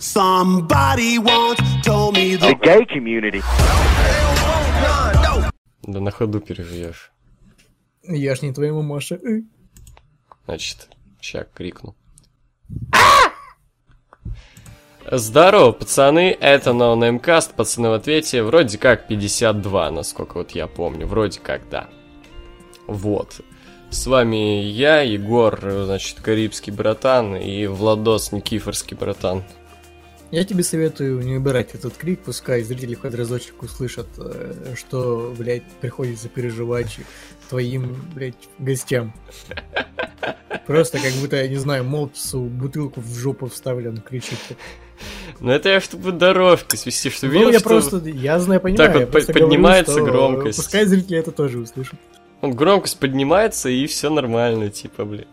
Somebody once told me The the gay community. Да на ходу переживешь. Я ж не твоя мамаша. Э. Значит, ща крикну. Здорово, пацаны, это NoNameCast, пацаны в ответе, вроде как 52, насколько вот я помню, вроде как да. Вот. С вами я, Егор, значит, Карибский братан, и Владос Никифорский братан. Я тебе советую не убирать этот крик, пускай зрители хоть разочек услышат, э, что, блядь, приходится переживать твоим, блядь, гостям. Просто как будто, я не знаю, мопсу бутылку в жопу вставили, он кричит. Ну это я чтобы здоровки свести, что Ну, видел, я что просто, я знаю, понимаю. Так вот поднимается говорю, громкость. Пускай зрители это тоже услышат. вот громкость поднимается, и все нормально, типа, блядь.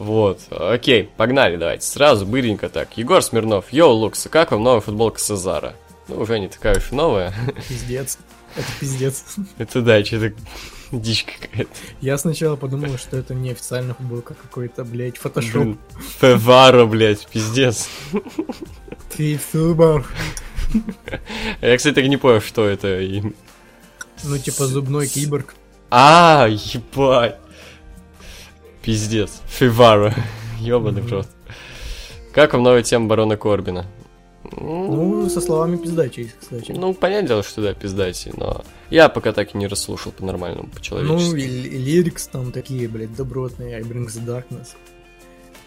Вот, окей, погнали, давайте. Сразу, быренько так. Егор Смирнов, йоу, Лукса, как вам новая футболка Сезара? Ну, уже не такая уж и новая. Пиздец. Это пиздец. Это да, что-то дичь какая-то. Я сначала подумал, что это не официальная футболка, а какой-то, блядь, фотошоп. Блин, Февара, блядь, пиздец. Ты субар. Я, кстати, так не понял, что это. Ну, типа зубной киборг. А, ебать. Пиздец. Февара. Ёбаный в рот. Как вам новая тема барона Корбина? Ну, со словами пиздачей, кстати. Ну, понятное дело, что да, пиздайте, но я пока так и не расслушал по-нормальному, Ну, по-человечески. и, и лирикс там такие, блядь, добротные, I bring the darkness.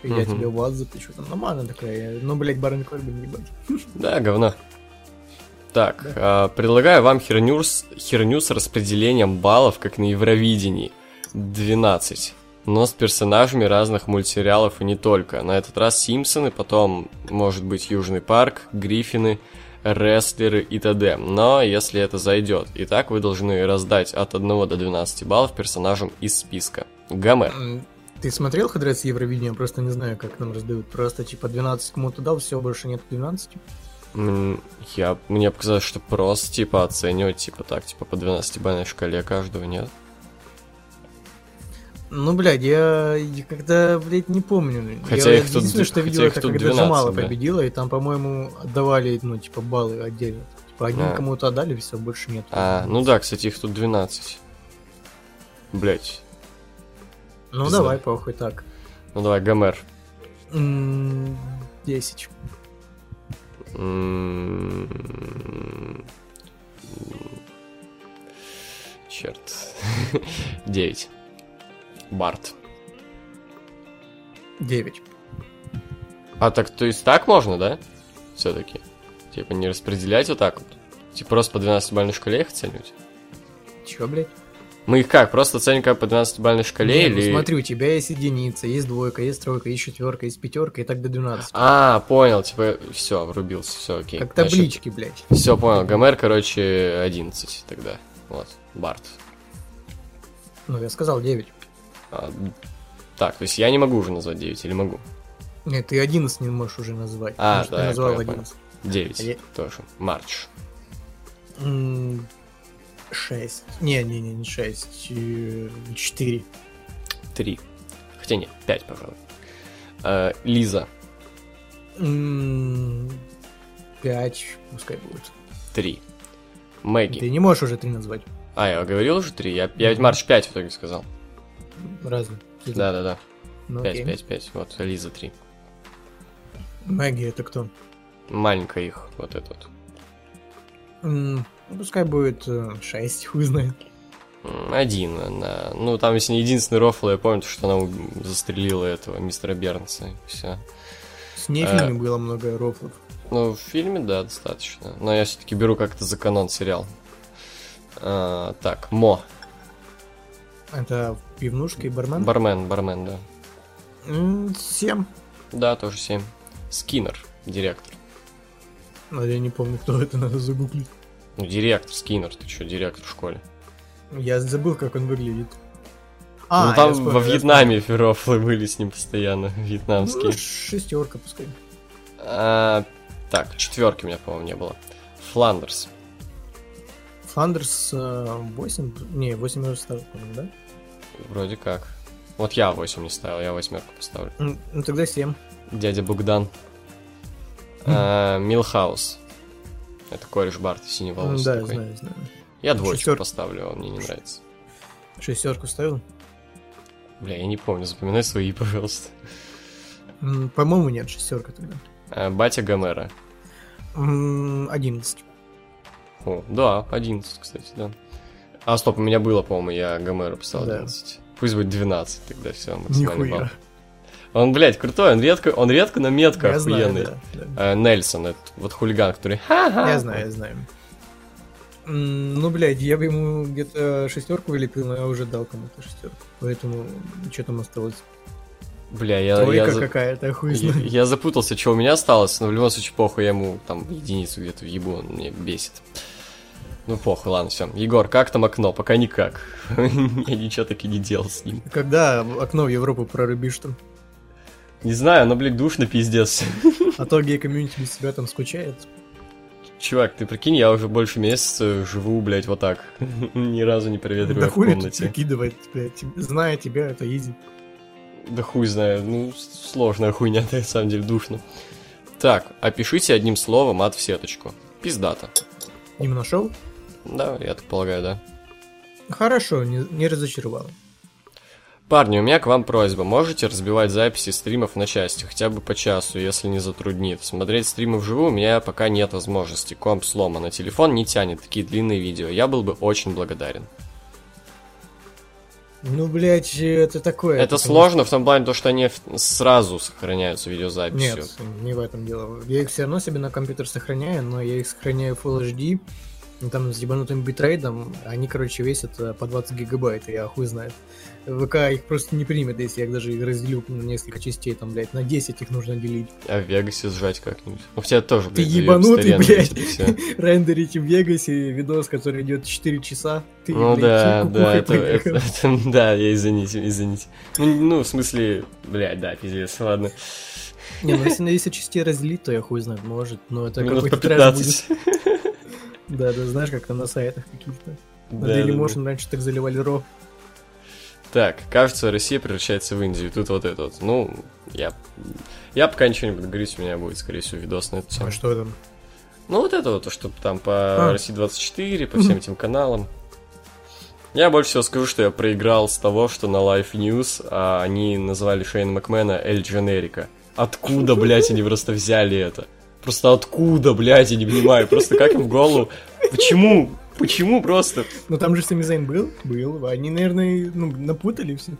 Я Мгм. тебя в ад запишу, там нормально такая, ну, блядь, Барон Корбин, ебать. Да, говно. Так, а, предлагаю вам херню с, херню с распределением баллов, как на Евровидении. 12. Но с персонажами разных мультсериалов и не только. На этот раз Симпсоны, потом, может быть, Южный парк, Гриффины, рестлеры и т.д. Но если это зайдет. Итак, вы должны раздать от 1 до 12 баллов персонажам из списка. Гомер. Ты смотрел раз Евровидение? Просто не знаю, как нам раздают. Просто, типа, 12 кому-то дал, все, больше нет 12. М, Я, мне показалось, что просто, типа, оценивать, типа, так, типа, по 12-бальной шкале каждого, нет? Ну, блядь, я, я когда, блядь, не помню. Хотя я их тут единственное, что видел, это когда 12, Джамала да. победила, и там, по-моему, отдавали, ну, типа, баллы отдельно. Типа, одним А. кому-то отдали, все, больше нет. А, ну да, кстати, их тут 12. Блять. Ну, пизда. давай, похуй, так. Ну давай, Гомер. М, 10. М, Черт. 9. Барт. 9. А так, то есть так можно, да? Все-таки. Типа не распределять вот так вот. Типа просто по 12-бальной шкале их оценивать. Чё, блядь? Мы их как, просто оценим как по 12-бальной шкале Не, ну или... смотри, у тебя есть единица, есть двойка, есть тройка, есть четверка, есть пятерка и так до 12. А, понял, типа, все, врубился, все, окей. как Значит, таблички, блядь. Все, понял. Гомер, короче, 11 тогда. Вот, Барт. Ну, я сказал 9. А, так, то есть я не могу уже назвать 9 или могу? Нет, ты 11 не можешь уже назвать. А, да, ты я назвал понял, 11. 9 А я- тоже. Марч. М, 6. Не, не, не, не 6. 4. 3. Хотя нет, 5, пожалуй. Э, Лиза. 5, пускай будет. 3. Мэгги. Ты не можешь уже 3 назвать. А, я говорил уже 3? Я, я ведь Марч 5 в итоге сказал. Разве? Да-да-да. Ну, 5, окей. 5, 5. Вот, Лиза 3. Мэгги это кто? Маленькая их, вот это вот. М, ну, пускай будет 6, хуй знает. Один она. Ну, там, если не единственный рофл, я помню, что она у- застрелила этого мистера Бернса. И все. С ней в Э. фильме было много рофлов. Ну, в фильме, да, достаточно. Но я все-таки беру как-то за канон сериал. А, так, Мо. Это пивнушка и бармен? Бармен, бармен, да. 7. Да, тоже 7. Скиннер, директор. Но я не помню, кто это, надо загуглить. Ну, директор, Скиннер, ты что, директор в школе? Я забыл, как он выглядит. ну, А, там я вспомнил, во Вьетнаме рофлы были с ним постоянно, вьетнамские. Ну, шестерка пускай. А, так, четверки у меня, по-моему, не было. Фландерс. Фландерс 8, не, 8 я уже по-моему, да? Вроде как. Вот я 8 не ставил, я восьмерку поставлю. Ну тогда 7. Дядя Богдан. А, Милхаус. Это кореш Барта синеволосый Да, такой. знаю, знаю. Я двоечку Шестёрку. поставлю, он мне не нравится. Шестерку ставил? Бля, я не помню, запоминай свои, пожалуйста. По-моему, нет, шестерка тогда. А, Батя Гомера. М, Одиннадцать. О, да, 11, кстати, да. А, стоп, у меня было, по-моему, я Гомера поставил Да. 11. Пусть будет 12, тогда все, максимальный балл. Нихуя. Он, блядь, крутой, он редко, он редко, но метко Я знаю, охуенный. да, да. Э, Нельсон, это вот хулиган, который ха-ха. Я знаю, я знаю. Ну, блядь, я бы ему где-то шестерку вылепил, но я уже дал кому-то шестерку. Поэтому что там осталось? Бля, я, Тройка я, какая-то, хуй я, я запутался, что у меня осталось, но в любом случае похуй, я ему там единицу где-то въебу, он мне бесит. Ну похуй, ладно, все. Егор, как там окно? Пока никак. Я ничего таки не делал с ним. Когда окно в Европу прорубишь там? Не знаю, но, блядь, душно пиздец. А то гей-комьюнити без себя там скучает. Чувак, ты прикинь, я уже больше месяца живу, блядь, вот так. Ни разу не проветривая Да в хули комнате. прикидывать, блядь. Зная тебя, это изи. Да хуй знаю, ну, сложная хуйня, на самом деле, душно. Так, опишите одним словом ад в сеточку. Пиздата. Не нашел? Да, я так полагаю, да. Хорошо, не, не разочаровал. Парни, у меня к вам просьба. Можете разбивать записи стримов на части, хотя бы по часу, если не затруднит. Смотреть стримы вживую у меня пока нет возможности. Комп сломан, а телефон не тянет такие длинные видео. Я был бы очень благодарен. Ну, блядь, это такое. Это потому сложно в том плане, то, что они сразу сохраняются видеозаписью. Нет, не в этом дело. Я их все равно себе на компьютер сохраняю, но я их сохраняю в Full HD, там с ебанутым битрейдом, они, короче, весят э, по 20 гигабайт, я хуй знает. ВК их просто не примет, если я их даже их разделю на несколько частей, там, блядь, на 10 их нужно делить. А в Вегасе сжать как-нибудь. Ну, хотя тоже, Ты блядь, ебанутый, постоянно блядь. Рендерить в Вегасе видос, который идет 4 часа. Ты, Ну блядь, да, да, это, это- это- да, я извините, извините. Ну, ну, в смысле, блядь, да, пиздец, ладно. Не, ну если на 10 частей разделить, то я хуй знает, может, но это Минут по какой-то трэш будет. 15. Да, да, знаешь, как там на сайтах каких-то. На Да, да, да. Dailymotion раньше так заливали ро. Так, кажется, Россия превращается в Индию. Тут вот это вот. Ну, я... Я пока ничего не буду говорить, у меня будет, скорее всего, видос на эту тему. А что там? Ну, вот это вот, что там по А. России 24, по всем этим каналам. Я больше всего скажу, что я проиграл с того, что на Life News а, они назвали Шейна Макмена Эль Дженерика. Откуда, блядь, они просто взяли это? Просто откуда, блядь, я не понимаю. Просто как им в голову? Почему? Почему просто? Ну там же Самизайн был? Был. Они, наверное, ну, напутали все.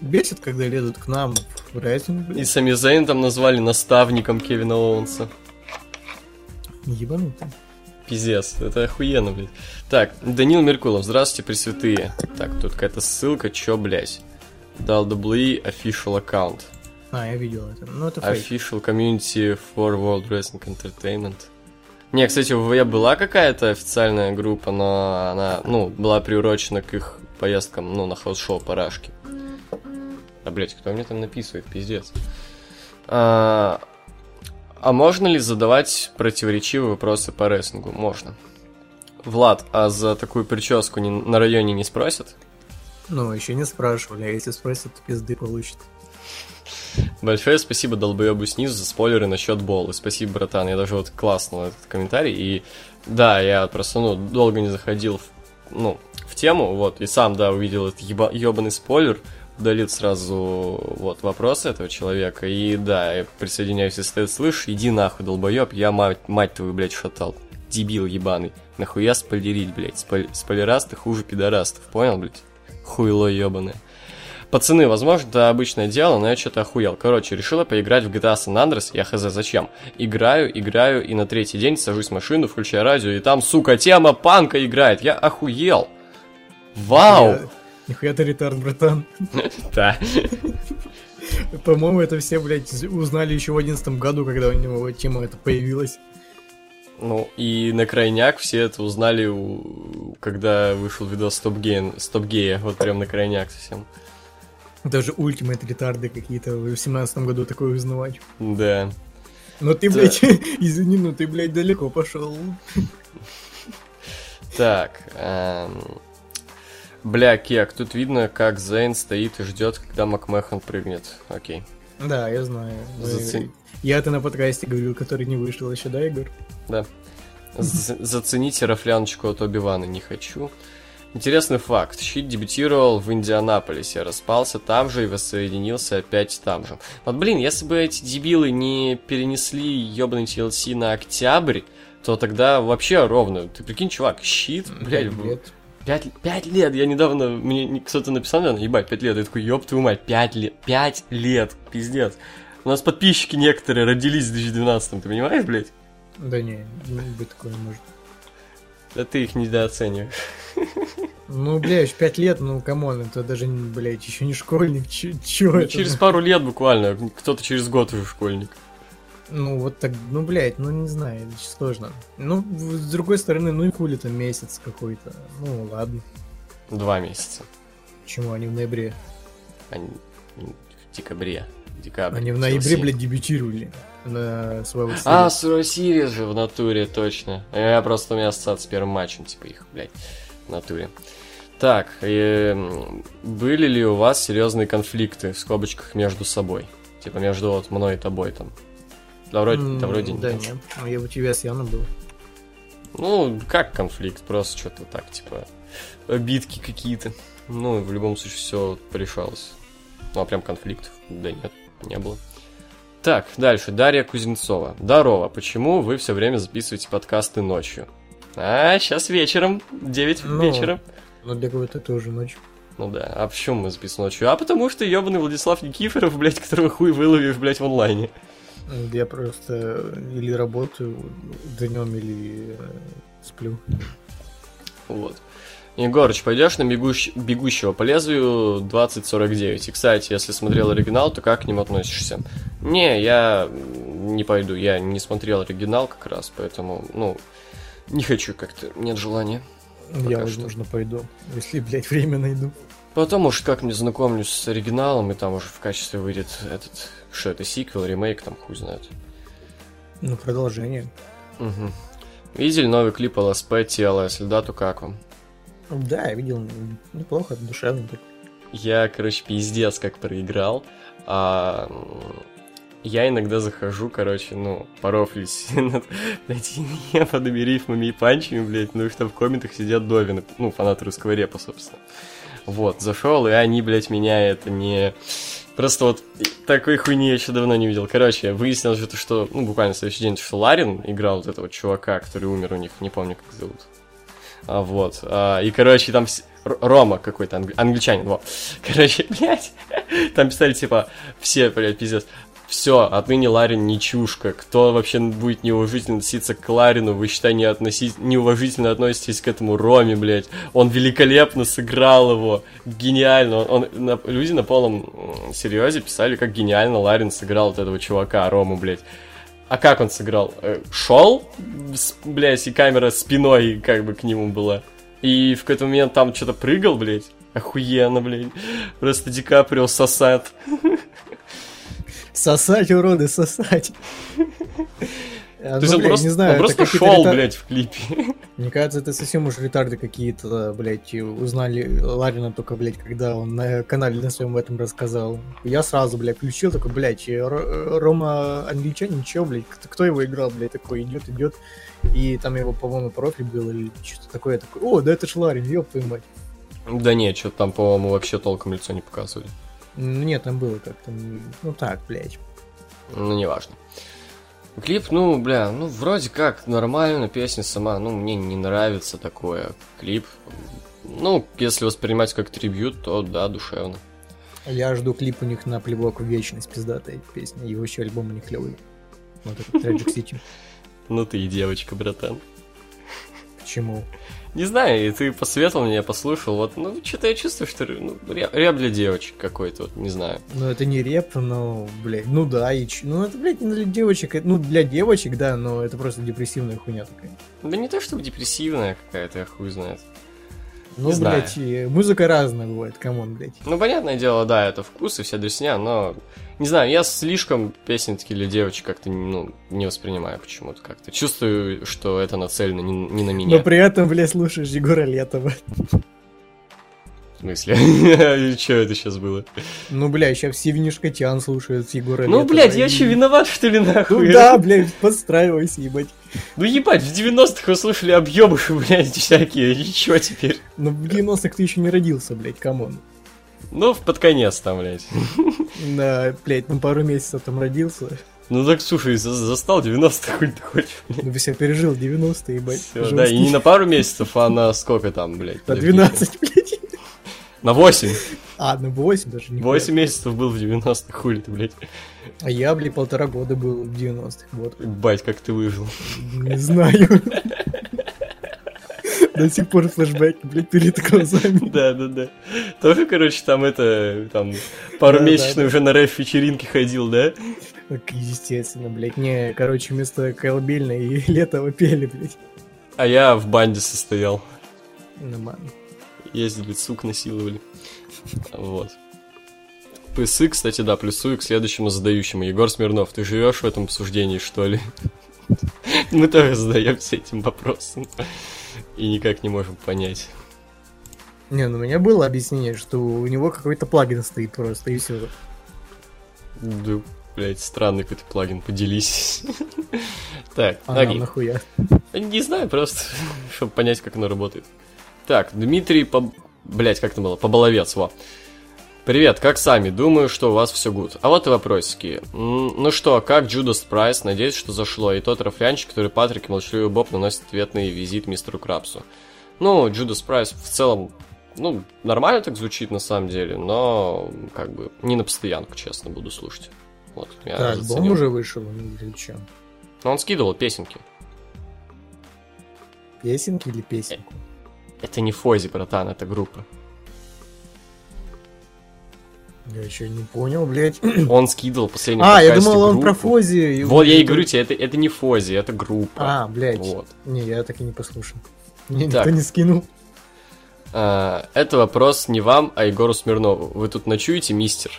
Бесит, когда лезут к нам в рейтинг, И блядь. Сами Зейн там назвали наставником Кевина Оуэнса. Ебануто. Пиздец, это охуенно, блядь. Так, Данил Меркулов, здравствуйте, пресвятые. Так, тут какая-то ссылка, чё, блядь? WWE official account. А, я видел это. Ну, это фейк. Official community for World Wrestling Entertainment. Не, кстати, в WWE была какая-то официальная группа, но она, ну, была приурочена к их поездкам, ну, на house show по Рашке. А, блядь, кто мне там написывает, пиздец. А, а можно ли задавать противоречивые вопросы по рестлингу? Можно. Влад, а за такую прическу не- на районе не спросят? Ну, еще не спрашивали, а если спросят, то пизды получат. Большое спасибо долбоебу снизу за спойлеры насчет Болы. Спасибо, братан. Я даже вот классно этот комментарий. И да, я просто, ну, долго не заходил в, ну, в тему, вот, и сам, да, увидел этот еба- ебаный спойлер, удалил сразу вот вопросы этого человека. И да, я присоединяюсь, если ты слышишь, иди нахуй, долбоеб, я мать, мать твою, блядь, шатал. Дебил ебаный. Нахуя спойлерить, блядь? Спойль... Спойлерасты хуже пидорастов, понял, блядь? Хуйло ебаное. Пацаны, возможно, это обычное дело, но я что-то охуел. Короче, решила поиграть в GTA San Andreas, я хз зачем. Играю, играю, и на третий день сажусь в машину, включаю радио, и там, сука, тема панка играет. Я охуел. Вау! Нихуя ты ретард, братан. Да. По-моему, это все, блядь, узнали еще в одиннадцатом году, когда у него тема эта появилась. Ну, и на крайняк все это узнали, когда вышел видос Стоп Гея, вот прям на крайняк совсем. Даже ультимейт ретарды какие-то в семнадцатом году такое узнавать. Да. Но ты, Да. блядь, извини, но ты, блядь, далеко пошел. Так, эм, бля, Кек, тут видно, как Зейн стоит и ждет, когда Макмехан прыгнет. Окей. Да, я знаю. Зацени- Я-то на подкасте говорил, который не вышел еще, да, Игорь? Да. Зацените рафляночку от Оби-Вана не хочу. Интересный факт. Щит дебютировал в Индианаполисе, распался там же и воссоединился опять там же. Вот, блин, если бы эти дебилы не перенесли ёбаный TLC на октябрь, то тогда вообще ровно. Ты прикинь, чувак, shit, блядь, Лет. Пять, пять лет, я недавно, мне не- кто-то написал, наверное, ебать, пять лет, я такой, ёб твою мать, пять лет, пять лет, пиздец. У нас подписчики некоторые родились в 2012, ты понимаешь, блядь? Да не, ну, быть такое может. Да ты их недооцениваешь. Ну, блядь, пять лет, ну, come on, это даже, блядь, еще не школьник, чё, чё Ну, это? через пару лет буквально, кто-то через год уже школьник. Ну, вот так, ну, блядь, ну, не знаю, это сложно. Ну, с другой стороны, ну и хули там месяц какой-то. Ну, ладно. Два месяца. Почему они в ноябре? Они в декабре. Декабрь. Они в ноябре, блядь, дебютировали на Survivor А, Series. Сурой Сириус же в натуре, точно. Я просто у меня ассоциация с первым матчем, типа их, блядь, в натуре. Так, эм, были ли у вас серьезные конфликты в скобочках между собой? Типа между вот мной и тобой там? Да вроде, М, да вроде Да нет. нет, ну, я у тебя с Яном был. Ну, как конфликт? Просто что-то так, типа, обидки какие-то. Ну, в любом случае все порешалось. Ну, а прям конфликтов? Да нет, не было. Так, дальше. Дарья Кузнецова. Здорово. Почему вы все время записываете подкасты ночью? А, сейчас вечером. 9 Ну. вечера. Ну, для кого-то это уже ночь. Ну да, а почему мы записываем ночью? А потому что ебаный Владислав Никифоров, блядь, которого хуй выловишь, блядь, в онлайне. Я просто или работаю днем, или э, сплю. Вот. Егорыч, пойдешь на бегущ- бегущего по лезвию 2049. И, кстати, если смотрел оригинал, то как к ним относишься? Не, я не пойду. Я не смотрел оригинал как раз, поэтому, ну, не хочу как-то, нет желания. я, что. возможно, пойду. Если, блядь, время найду. Потом уж как мне знакомлюсь с оригиналом, и там уже в качестве выйдет этот, что это, сиквел, ремейк, там хуй знает. Ну, продолжение. Мгм. Видели новый клип ЛСП TLS? Льдату как вам? Да, я видел. Неплохо, душевно так. Я, короче, пиздец как проиграл. А, я иногда захожу, короче, ну, порофлюсь над этими ебаными рифмами и панчами, блядь, ну их там в комментах сидят довины, ну, фанаты русского репа, собственно. Вот, зашел, и они, блядь, меня это не... Просто вот такой хуйни я еще давно не видел. Короче, выяснилось, что, что ну, буквально в следующий день, что Ларин играл вот этого чувака, который умер у них, не помню, как зовут. А, вот. А, и, короче, там Рома какой-то, англи- англичанин, вот. Короче, блядь, там писали, типа, все, блядь, пиздец. Все, отныне Ларин не чушка. Кто вообще будет неуважительно относиться к Ларину, вы, считай, не относи... неуважительно относитесь к этому Роме, блядь. Он великолепно сыграл его. Гениально. Он, он- на- люди на полном серьезе писали, как гениально Ларин сыграл вот этого чувака, Рому, блядь. А как он сыграл? Э, Шел, блядь, и камера спиной как бы к нему была. И в какой-то момент там что-то прыгал, блядь. Охуенно, блядь. Просто Ди Каприо сосает. Сосать, уроды, сосать. А, То есть ну, он блядь, просто, не знаю, он просто шел, ретар- блядь, в клипе. Мне кажется, это совсем уж ретарды какие-то, блядь, узнали Ларина только, блядь, когда он на канале на своем этом рассказал. Я сразу, блядь, включил, такой, блядь, и Ро- Рома англичанин, чё, блядь, кто, кто его играл, блядь, такой идет, идет, и там его, по-моему, профиль был или что-то такое, я такой, о, да это ж Ларин, ёб твою мать. Да нет, что-то там, по-моему, вообще толком лицо не показывали. Ну, нет, там было как-то, ну так, блядь. Ну, неважно. Клип, ну, бля, ну, вроде как нормально, песня сама, ну, мне не нравится такое. Клип, ну, если воспринимать как трибют, то да, душевно. Я жду клип у них на плевок в вечность, пиздатая песня, его еще альбом у них клевый. Вот этот Tragic City. Ну, ты и девочка, братан. Почему? Не знаю, и ты посоветовал мне, я послушал, вот, ну, что-то я чувствую, что, ну, рэп рэп для девочек какой-то, вот, не знаю. Ну, это не рэп, но, блядь, ну да, и ч- ну это, блядь, не для девочек, это- ну для девочек, да, но это просто депрессивная хуйня такая. Да не то, чтобы депрессивная какая-то, я хуй знает. Ну, Не знаю. блядь, и музыка разная бывает, come on, блядь. Ну, понятное дело, да, это вкус и вся дресня, но... Не знаю, я слишком песни такие для девочек как-то, ну, не воспринимаю почему-то как-то. Чувствую, что это нацелено не, не на меня. Но при этом, блядь, слушаешь Егора Летова. В смысле? Что это сейчас было? Ну, бля, сейчас все винишкотян слушают Егора Ну, Летова, блядь, я что, виноват, что ли, Ну нахуй? да, блядь, подстраивайся, ебать. Ну ебать, в 90-х вы слушали объебыши, блядь, всякие, и чё теперь? Ну, в 90-х ты еще не родился, блядь, come on. Ну, под конец там, блядь. Да, блядь, на пару месяцев там родился. Ну так, слушай, за- застал 90-х, хуй ты хочешь, блядь. Ну, все пережил 90-е, ебать. Всё, да, и не на пару месяцев, а на сколько там, блядь? На подожди. 12, блядь. На 8. А, на 8 даже не 8 месяцев был в 90-х, хули ты, блядь. А я, блядь, полтора года был в 90-х, вот. Бать, как ты выжил. Не знаю. До сих пор флешбеки, блядь, перед глазами. Да, да, да. Тоже, короче, там это, там, пару месяцев уже на рэп-вечеринке ходил, да? Естественно, блядь. Не, короче, вместо колыбельной и летого пели, блядь. А я в банде состоял. Нормально. Ездили, сук насиловали. Вот. Плюсы, кстати, да, плюсую к следующему задающему. Егор Смирнов, ты живешь в этом обсуждении, что ли? Мы тоже задаемся этим вопросом. И никак не можем понять. Не, ну у меня было объяснение, что у него какой-то плагин стоит просто, и все. Да, блядь, странный какой-то плагин, поделись. Так, А окей. нахуя? Не знаю, просто, чтобы понять, как оно работает. Так, Дмитрий, блять, как это было? Поболовец, во. Привет, как сами? Думаю, что у вас все гуд. А вот и вопросики. Ну что, как Judas Priest? Надеюсь, что зашло. И тот рафлянчик, который Патрик и Молчаливый Боб наносит ответный визит мистеру Крабсу. Ну, Judas Priest в целом, ну, нормально так звучит на самом деле, но, как бы, не на постоянку, честно, буду слушать. Вот, я Так, альбом заценил. уже вышел, ну, или чё? Но он скидывал песенки. Песенки или песенку? Это не Фози, братан, это группа. Я еще не понял, блядь. Он скидывал последний А, я думал, он про. Фози. Вот я и говорю тебе, это, это не Фози, это группа. А, блядь. Вот. Не, я так и не послушал. Мне Так. никто не скинул. А, это вопрос не вам, а Егору Смирнову. Вы тут ночуете, мистер?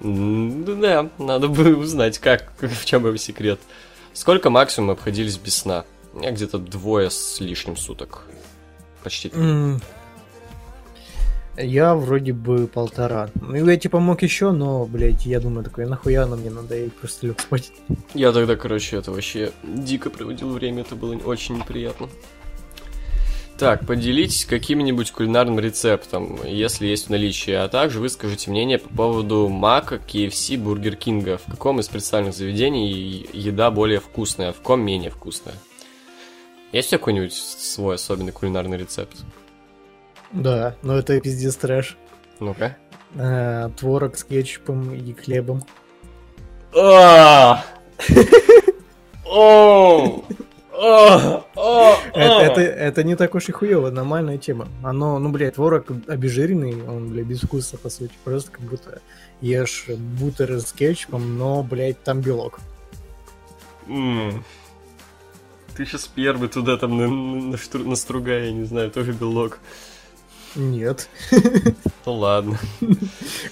Да, надо бы узнать, как, в чем его секрет. Сколько максимум обходились без сна? Меня где-то двое с лишним суток. Почти. Я вроде бы полтора. Ну, я типа мог еще, но, блядь, я думаю такой, нахуя оно мне надо, я просто лег спать. Я тогда, короче, это вообще дико проводил время, это было очень неприятно. Так, поделитесь каким-нибудь кулинарным рецептом, если есть в наличии, а также выскажите мнение по поводу Мака, KFC, Бургер Кинга. В каком из представленных заведений еда более вкусная, в ком менее вкусная? Есть какой-нибудь свой особенный кулинарный рецепт? Да, но это пиздец трэш. Ну-ка. А, Творог с кетчупом и хлебом. А! О! О! О! Это, это, не так уж и хуево, нормальная тема. Оно, ну, блядь, творог обезжиренный, он, блядь, без вкуса, по сути. Просто как будто ешь бутер с кетчупом, но, блядь, там белок. Ты сейчас первый туда там на, на, штру- настругай, я не знаю, тоже белок. Нет. Ну ладно.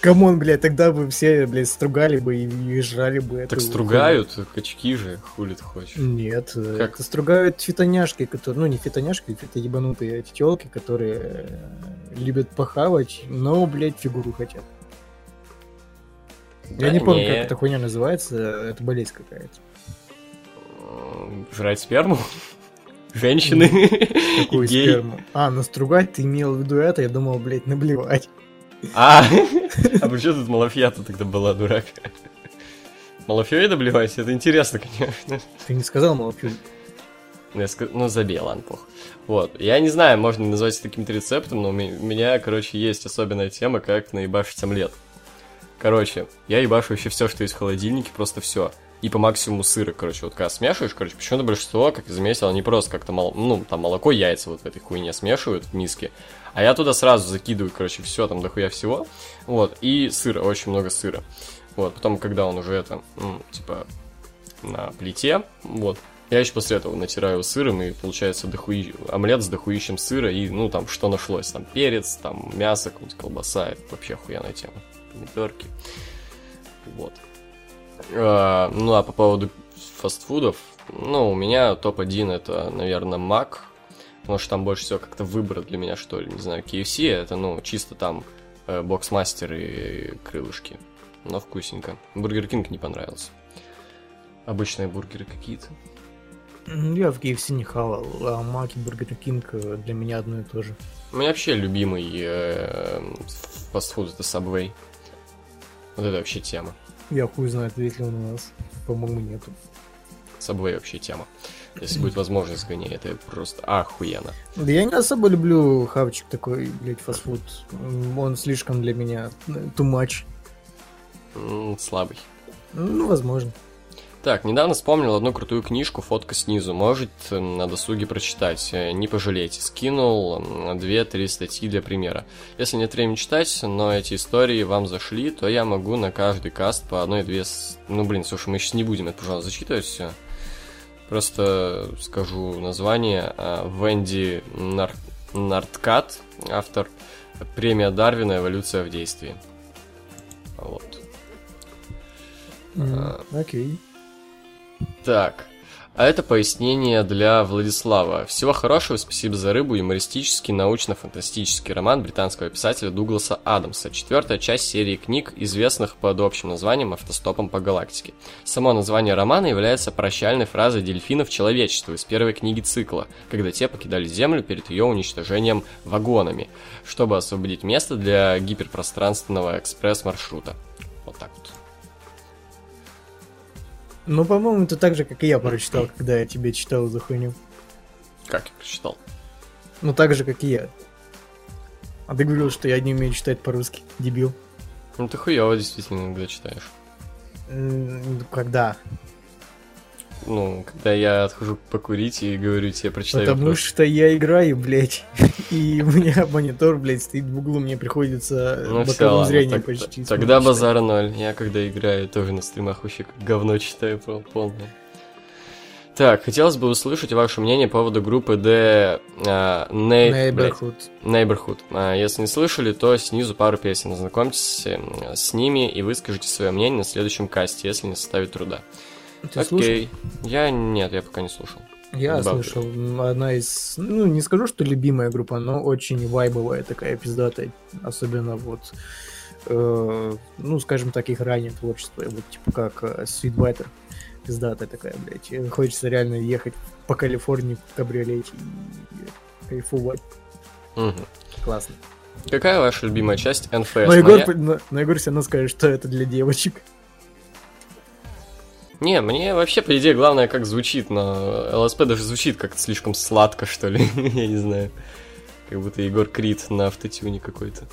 Come on, блядь, тогда бы все, блядь, стругали бы и, и жрали бы эту Так стругают, качки же, хули ты хочешь. хуйню. Нет, э, Как? это стругают фитоняшки, которые, ну не фитоняшки, это ебанутые телки, которые э, любят похавать, но, блядь, фигуру хотят. Я Да не помню, не. как эта хуйня называется, это болезнь какая-то. Жрать сперму? Женщины? Какую Гей. сперму? А, настругать ты имел в виду это? Я думал, блядь, наблевать. А, а при тут Малафья-то тогда была, дурак? Малафьей доблевайся, это интересно, конечно. Ты не сказал молчу. Ну, я ска- ну, забей, ладно, пох. Вот. Я не знаю, можно ли назвать это каким-то рецептом, но у меня, короче, есть особенная тема, как наебашить омлет. Короче, я ебашу вообще все, что есть в холодильнике, просто все. И по максимуму сыра, короче, вот когда смешиваешь, короче, почему-то большинство, как я заметил, они просто как-то, мол, ну, там молоко, яйца вот в этой хуйне смешивают в миске, а я туда сразу закидываю, короче, все, там дохуя всего, вот, и сыра, очень много сыра. Вот, потом, когда он уже это, ну, типа, на плите, вот, я еще после этого натираю сыром, и получается дохуи... омлет с дохуищем сыра, и, ну, там, что нашлось, там, перец, там, мясо, колбаса, это вообще охуенная тема, помидорки, вот. А, ну, а по поводу фастфудов, ну, у меня топ-1 это, наверное, Мак, потому что там больше всего как-то выбора для меня, что ли, не знаю, KFC это, ну, чисто там э, боксмастер и крылышки, но вкусненько. Бургер Кинг не понравился. Обычные бургеры какие-то. Я в KFC не хавал, а Мак и Бургер Кинг э, для меня одно и то же. У меня вообще любимый э, фастфуд это Subway. Вот это вообще тема. Я хуй знает, ли он у нас. По-моему, нету. Subway вообще тема. Если будет возможность сгоняй, это просто охуенно. Да я не особо люблю хавчик такой, блядь, фастфуд. Он слишком для меня э, too much. М, Слабый. Ну, возможно. Так, недавно вспомнил одну крутую книжку, фотка снизу. Может, э, на досуге прочитать. Э, Не пожалейте. Скинул м, две-три статьи для примера. Если нет времени читать, но эти истории вам зашли, то я могу на каждый каст по одной-две... Ну, блин, слушай, мы сейчас не будем это, пожалуйста, зачитывать все. Просто скажу название. А, Венди Нар... Нарткат, автор. Премия Дарвина «Эволюция в действии». Вот. М, Окей. Так, а это пояснение для Владислава. Всего хорошего, спасибо за рыбу, юмористический, научно-фантастический роман британского писателя Дугласа Адамса. Четвертая часть серии книг, известных под общим названием «Автостопом по галактике». Само название романа является прощальной фразой дельфинов человечества из первой книги цикла, когда те покидали Землю перед ее уничтожением вагонами, чтобы освободить место для гиперпространственного экспресс-маршрута. Вот так вот. Ну, по-моему, это так же, как и я прочитал, когда я тебе читал за хуйню. Как я прочитал? Ну, так же, как и я. А ты говорил, что я не умею читать по-русски. Дебил. Ну ты хуёво действительно иногда читаешь. М, Когда? Ну, когда я отхожу покурить и говорю тебе, прочитай Потому вопрос. что я играю, блядь. И у меня монитор, блядь, стоит в углу, мне приходится Ну боковым зрением почти. тогда базара ноль. Я когда играю, тоже на стримах вообще говно читаю пол- полное. Так, хотелось бы услышать ваше мнение по поводу группы D а, блядь, Neighborhood. Neighborhood. А, Если не слышали, то снизу пару песен. Ознакомьтесь э, с ними и выскажите свое мнение на следующем касте, если не составит труда. Ты слушал? Окей. Я нет, я пока не слушал. Я Бабка. слышал. Одна из, ну, не скажу, что любимая группа, но очень вайбовая такая пиздатая. Особенно вот, э, ну, скажем так, их раннее творчество. Вот типа как э, Sweetwater. Пиздатая такая, блядь. И Хочется реально ехать по Калифорнии в кабриолете и кайфовать. Мгм. Классно. Какая ваша любимая часть НФС? Но Егор, Моя- но, но Егор все равно скажет, что это для девочек. Не, мне вообще, по идее, главное, как звучит, но ЛСП даже звучит как-то слишком сладко, что ли, я не знаю. Как будто Егор Крид на автотюне какой-то.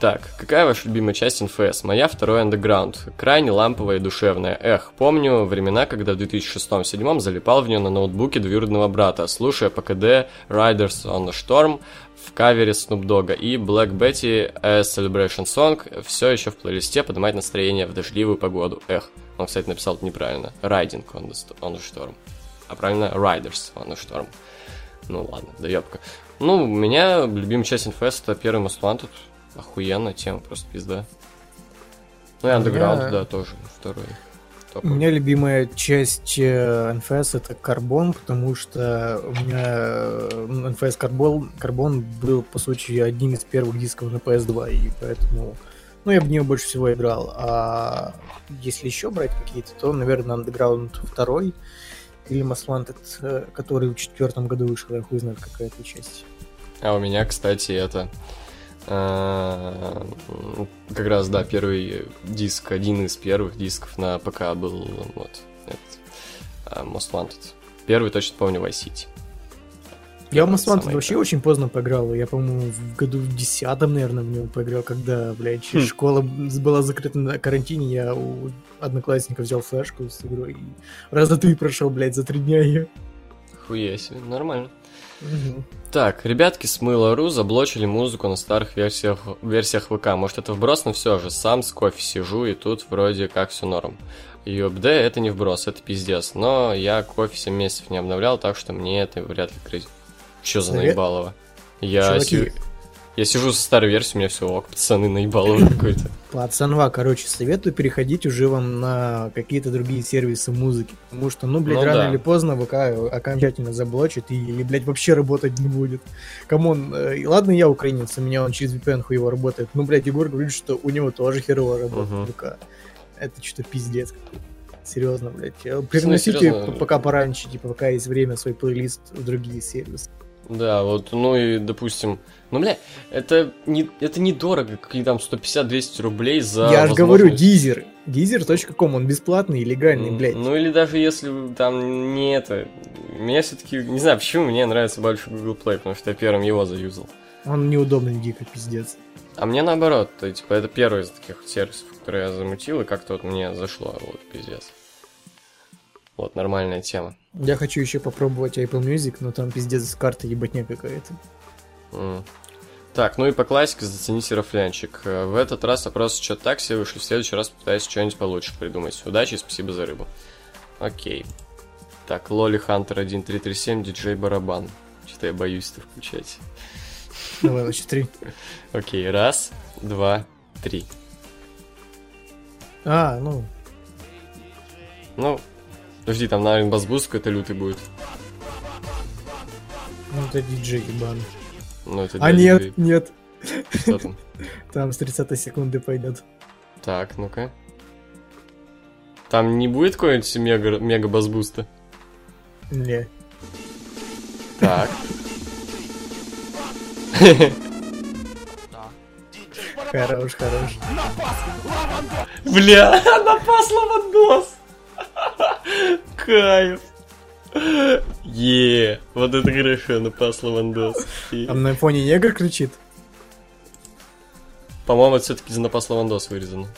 Так, какая ваша любимая часть НФС? Моя второй андеграунд. Крайне ламповая и душевная. Эх, помню времена, когда в 2006-2007 залипал в нее на ноутбуке двоюродного брата, слушая по КД Riders on the Storm в кавере Snoop Dogg и Black Betty A Celebration Song все еще в плейлисте поднимать настроение в дождливую погоду. Эх, он, кстати, написал неправильно. Riding on the, Storm. А правильно Riders on the Storm. Ну ладно, доебка. Ну, у меня любимая часть НФС это первый Most Wanted. Охуенная тема, просто пизда. Ну и У Underground, меня- да, тоже второй. У топовый. меня любимая часть э, NFS это карбон, потому что у меня э, NFS карбон, карбон был, по сути, одним из первых дисков на PS2, и поэтому, ну, я в нее больше всего играл. А если еще брать какие-то, то, наверное, Underground 2 или Most Wanted, э, который в четвертом году вышел, я хуй знает, какая это часть. А у меня, кстати, это... э, Как раз, да, первый диск, один из первых дисков на ПК был, вот, этот, э, Most Wanted. Первый, точно помню, Vice City. Я в Most Wanted вообще очень поздно поиграл. Я, по-моему, в году в десятом, наверное, в него поиграл, когда, блядь, Хм. школа была закрыта на карантине, я у одноклассника взял флешку с игрой и раза три прошел, блядь, за три дня ее. Хуя себе, нормально. Так, ребятки с Мыла.ру заблочили музыку на старых версиях, версиях ВК. Может это вброс, но все же, сам с кофе сижу, и тут вроде как все норм. ЮБД это не вброс, это пиздец. Но я кофе 7 месяцев не обновлял, так что мне это вряд ли грозит. Че за наебалово? Я... Чуваки, Я сижу со старой версией, у меня все ок, пацаны, наебало уже какой-то. Пацанва, короче, советую переходить уже вам на какие-то другие сервисы музыки. Потому что, ну, блядь, Ну рано да. или поздно ВК окончательно заблочит и, или, блядь, вообще работать не будет. Come on, э, ладно, я украинец, у меня он через VPN хуево работает. Ну, блядь, Егор говорит, что у него тоже херово работает Мгм. ВК. Это что-то пиздец. Серьезно, блядь. Э, Переносите серьезно? п- пока пораньше, типа, пока есть время, свой плейлист в другие сервисы. Да, вот, ну и, допустим, ну, бля, это не, это недорого, какие там 150-200 рублей за я же говорю, Дизер. Дизер.ком, он бесплатный и легальный, М, блядь. Ну или даже если там не это. Меня все-таки, не знаю почему, мне нравится больше Google Play, потому что я первым его заюзал. Он неудобный дико, пиздец. А мне наоборот, то, типа, это первый из таких сервисов, которые я замутил, и как-то вот мне зашло, вот, пиздец. Вот, нормальная тема. Я хочу еще попробовать Apple Music, но там пиздец карта ебатня какая-то. М. Так, ну и по классике зацените рафлянчик. Э, В этот раз вопросы что так себе вышли, в следующий раз попытаюсь что-нибудь получше придумать. Удачи и спасибо за рыбу. Окей. Так, Лоли Хантер 1337, диджей Барабан. Что-то я боюсь это включать. Давай, на три. Окей, раз, два, три. А, ну, Ну, подожди, там, наверное, bass boost какой-то лютый будет. ну это диджей ебаный. Ну, это А для нет, нет, Что там? там с 30 секунды пойдет. Так, ну-ка. Там не будет какой-нибудь мега, мега бас-буста? Не. Так. Хорош, хорош. Бля, напас лавандос! Кайф! Е, вот это хорошо, напас лавандос. И- Там на фоне негр кричит. По-моему, это все-таки за напас лавандос вырезано.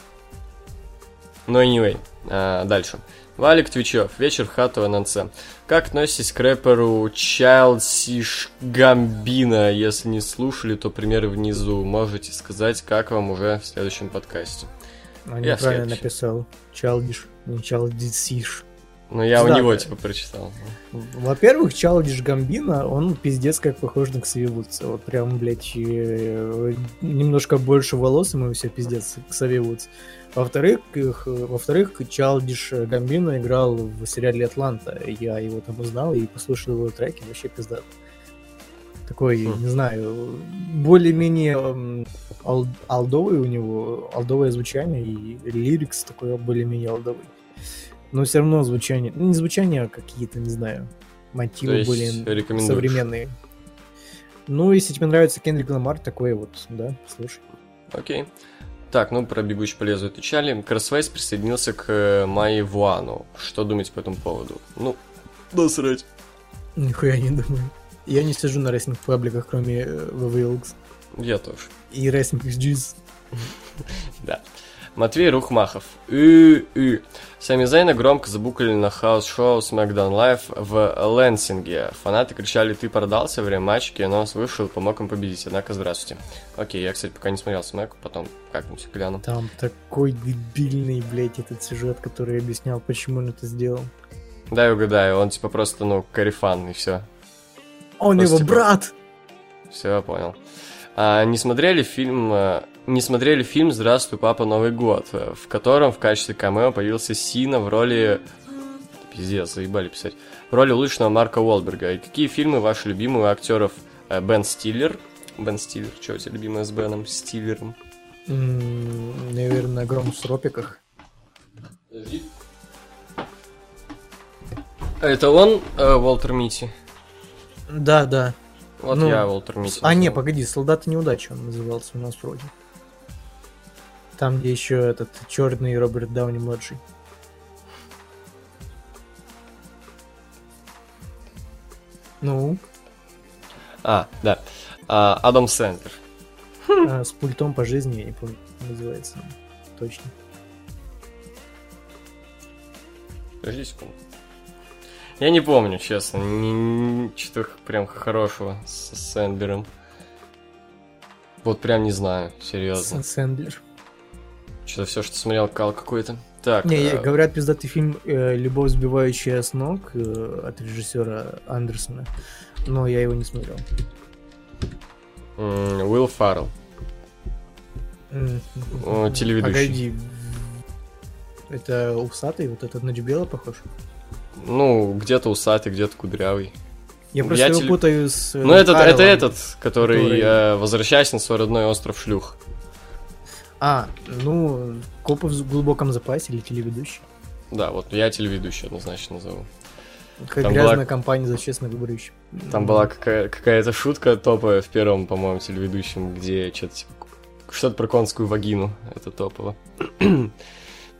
Ну, anyway, а, дальше. Валик Твичев, вечер в хату ННЦ. Как относитесь к рэперу Чайлсиш Гамбина? Если не слушали, то примеры внизу. Можете сказать, как вам уже в следующем подкасте. Он Я неправильно следующий. написал. Не Чалдисиш. Ну, я у Да, него, типа, прочитал. Во-первых, Чалдиш Гамбина, он пиздец как похож на Ксави Вудса. Вот прям, блядь, э, немножко больше волос, ему все пиздец, Ксави Вудс. Во-вторых, их- во-вторых, Чалдиш Гамбина играл в сериале «Атланта». Я его там узнал и послушал его треки, вообще пиздат. Такой, Хм. не знаю, более-менее ал- алдовый у него, алдовое звучание и лирикс такой более-менее алдовый. Но все равно звучание, ну не звучание, а какие-то, не знаю, То мотивы есть более рекомендуешь? современные. Ну, если тебе нравится Кендрик Ламар, такой вот, да, слушай. Окей. Так, ну про бегущий по лезвию отвечали. Кросвейс присоединился к э, Майи Вуану. Что думаете по этому поводу? Ну, насрать. Нихуя не думаю. Я не сижу на рестлинг пабликах, кроме э, VVLX Я тоже. и Wrestling XGs. Да. Матвей Рухмахов. И-и. Сами Зейна громко забукали на house show SmackDown Live в Лэнсинге. Фанаты кричали «Ты продался» во время матча, Кианос вышел и помог им победить. Однако, здравствуйте. Окей, я, кстати, пока не смотрел Смэк, потом как-нибудь гляну. Там такой дебильный, блядь, этот сюжет, который объяснял, почему он это сделал. Дай угадаю, он типа просто, ну, карифан, и все. Он Просто его типа- брат! Все, я понял. А, не смотрели фильм... Не смотрели фильм «Здравствуй, папа, Новый год», в котором в качестве камео появился Сина в роли... Пиздец, заебали писать. В роли улучшенного Марка Уолберга. И какие фильмы ваши любимые у актеров э, Бен Стиллер? Бен Стиллер, что у тебя любимое с Беном Стиллером? Наверное, гром в стропиках. Это он, э, Уолтер Мити? Да, да. Вот Ну, я Уолтер Мити. А, не, погоди, солдаты неудачи он назывался у нас вроде. Там, где еще этот черный Роберт Дауни младший. Ну, А, да. А, Адам Сэндлер. а, с пультом по жизни, я не помню, называется. Точно. Подожди секунду. Я не помню, честно. Ни- Что-то прям хорошего с Сэндлером. Вот прям не знаю, серьезно. Сэндлер. Что-то все, что смотрел, кал какой-то. Так, Не, э, говорят, пиздатый фильм э, «Любовь, сбивающая с ног» э, от режиссера Андерсона, но я его не смотрел. М, Уилл Фаррелл. О, телеведущий. Погоди. Это усатый, вот этот на Дюбела похож? Ну, где-то усатый, где-то кудрявый. Я просто Я его теле- путаю с... э, Ну, это, это этот, который, который- э, возвращаясь на свой родной остров шлюх. А, ну, Копы в глубоком запасе или телеведущий. Да, вот я телеведущий однозначно назову. Как Там грязная была- компания за честно говорящих. Там была какая- какая-то шутка топовая в первом, по-моему, телеведущем, где что-то типа, что-то про конскую вагину. Это топово.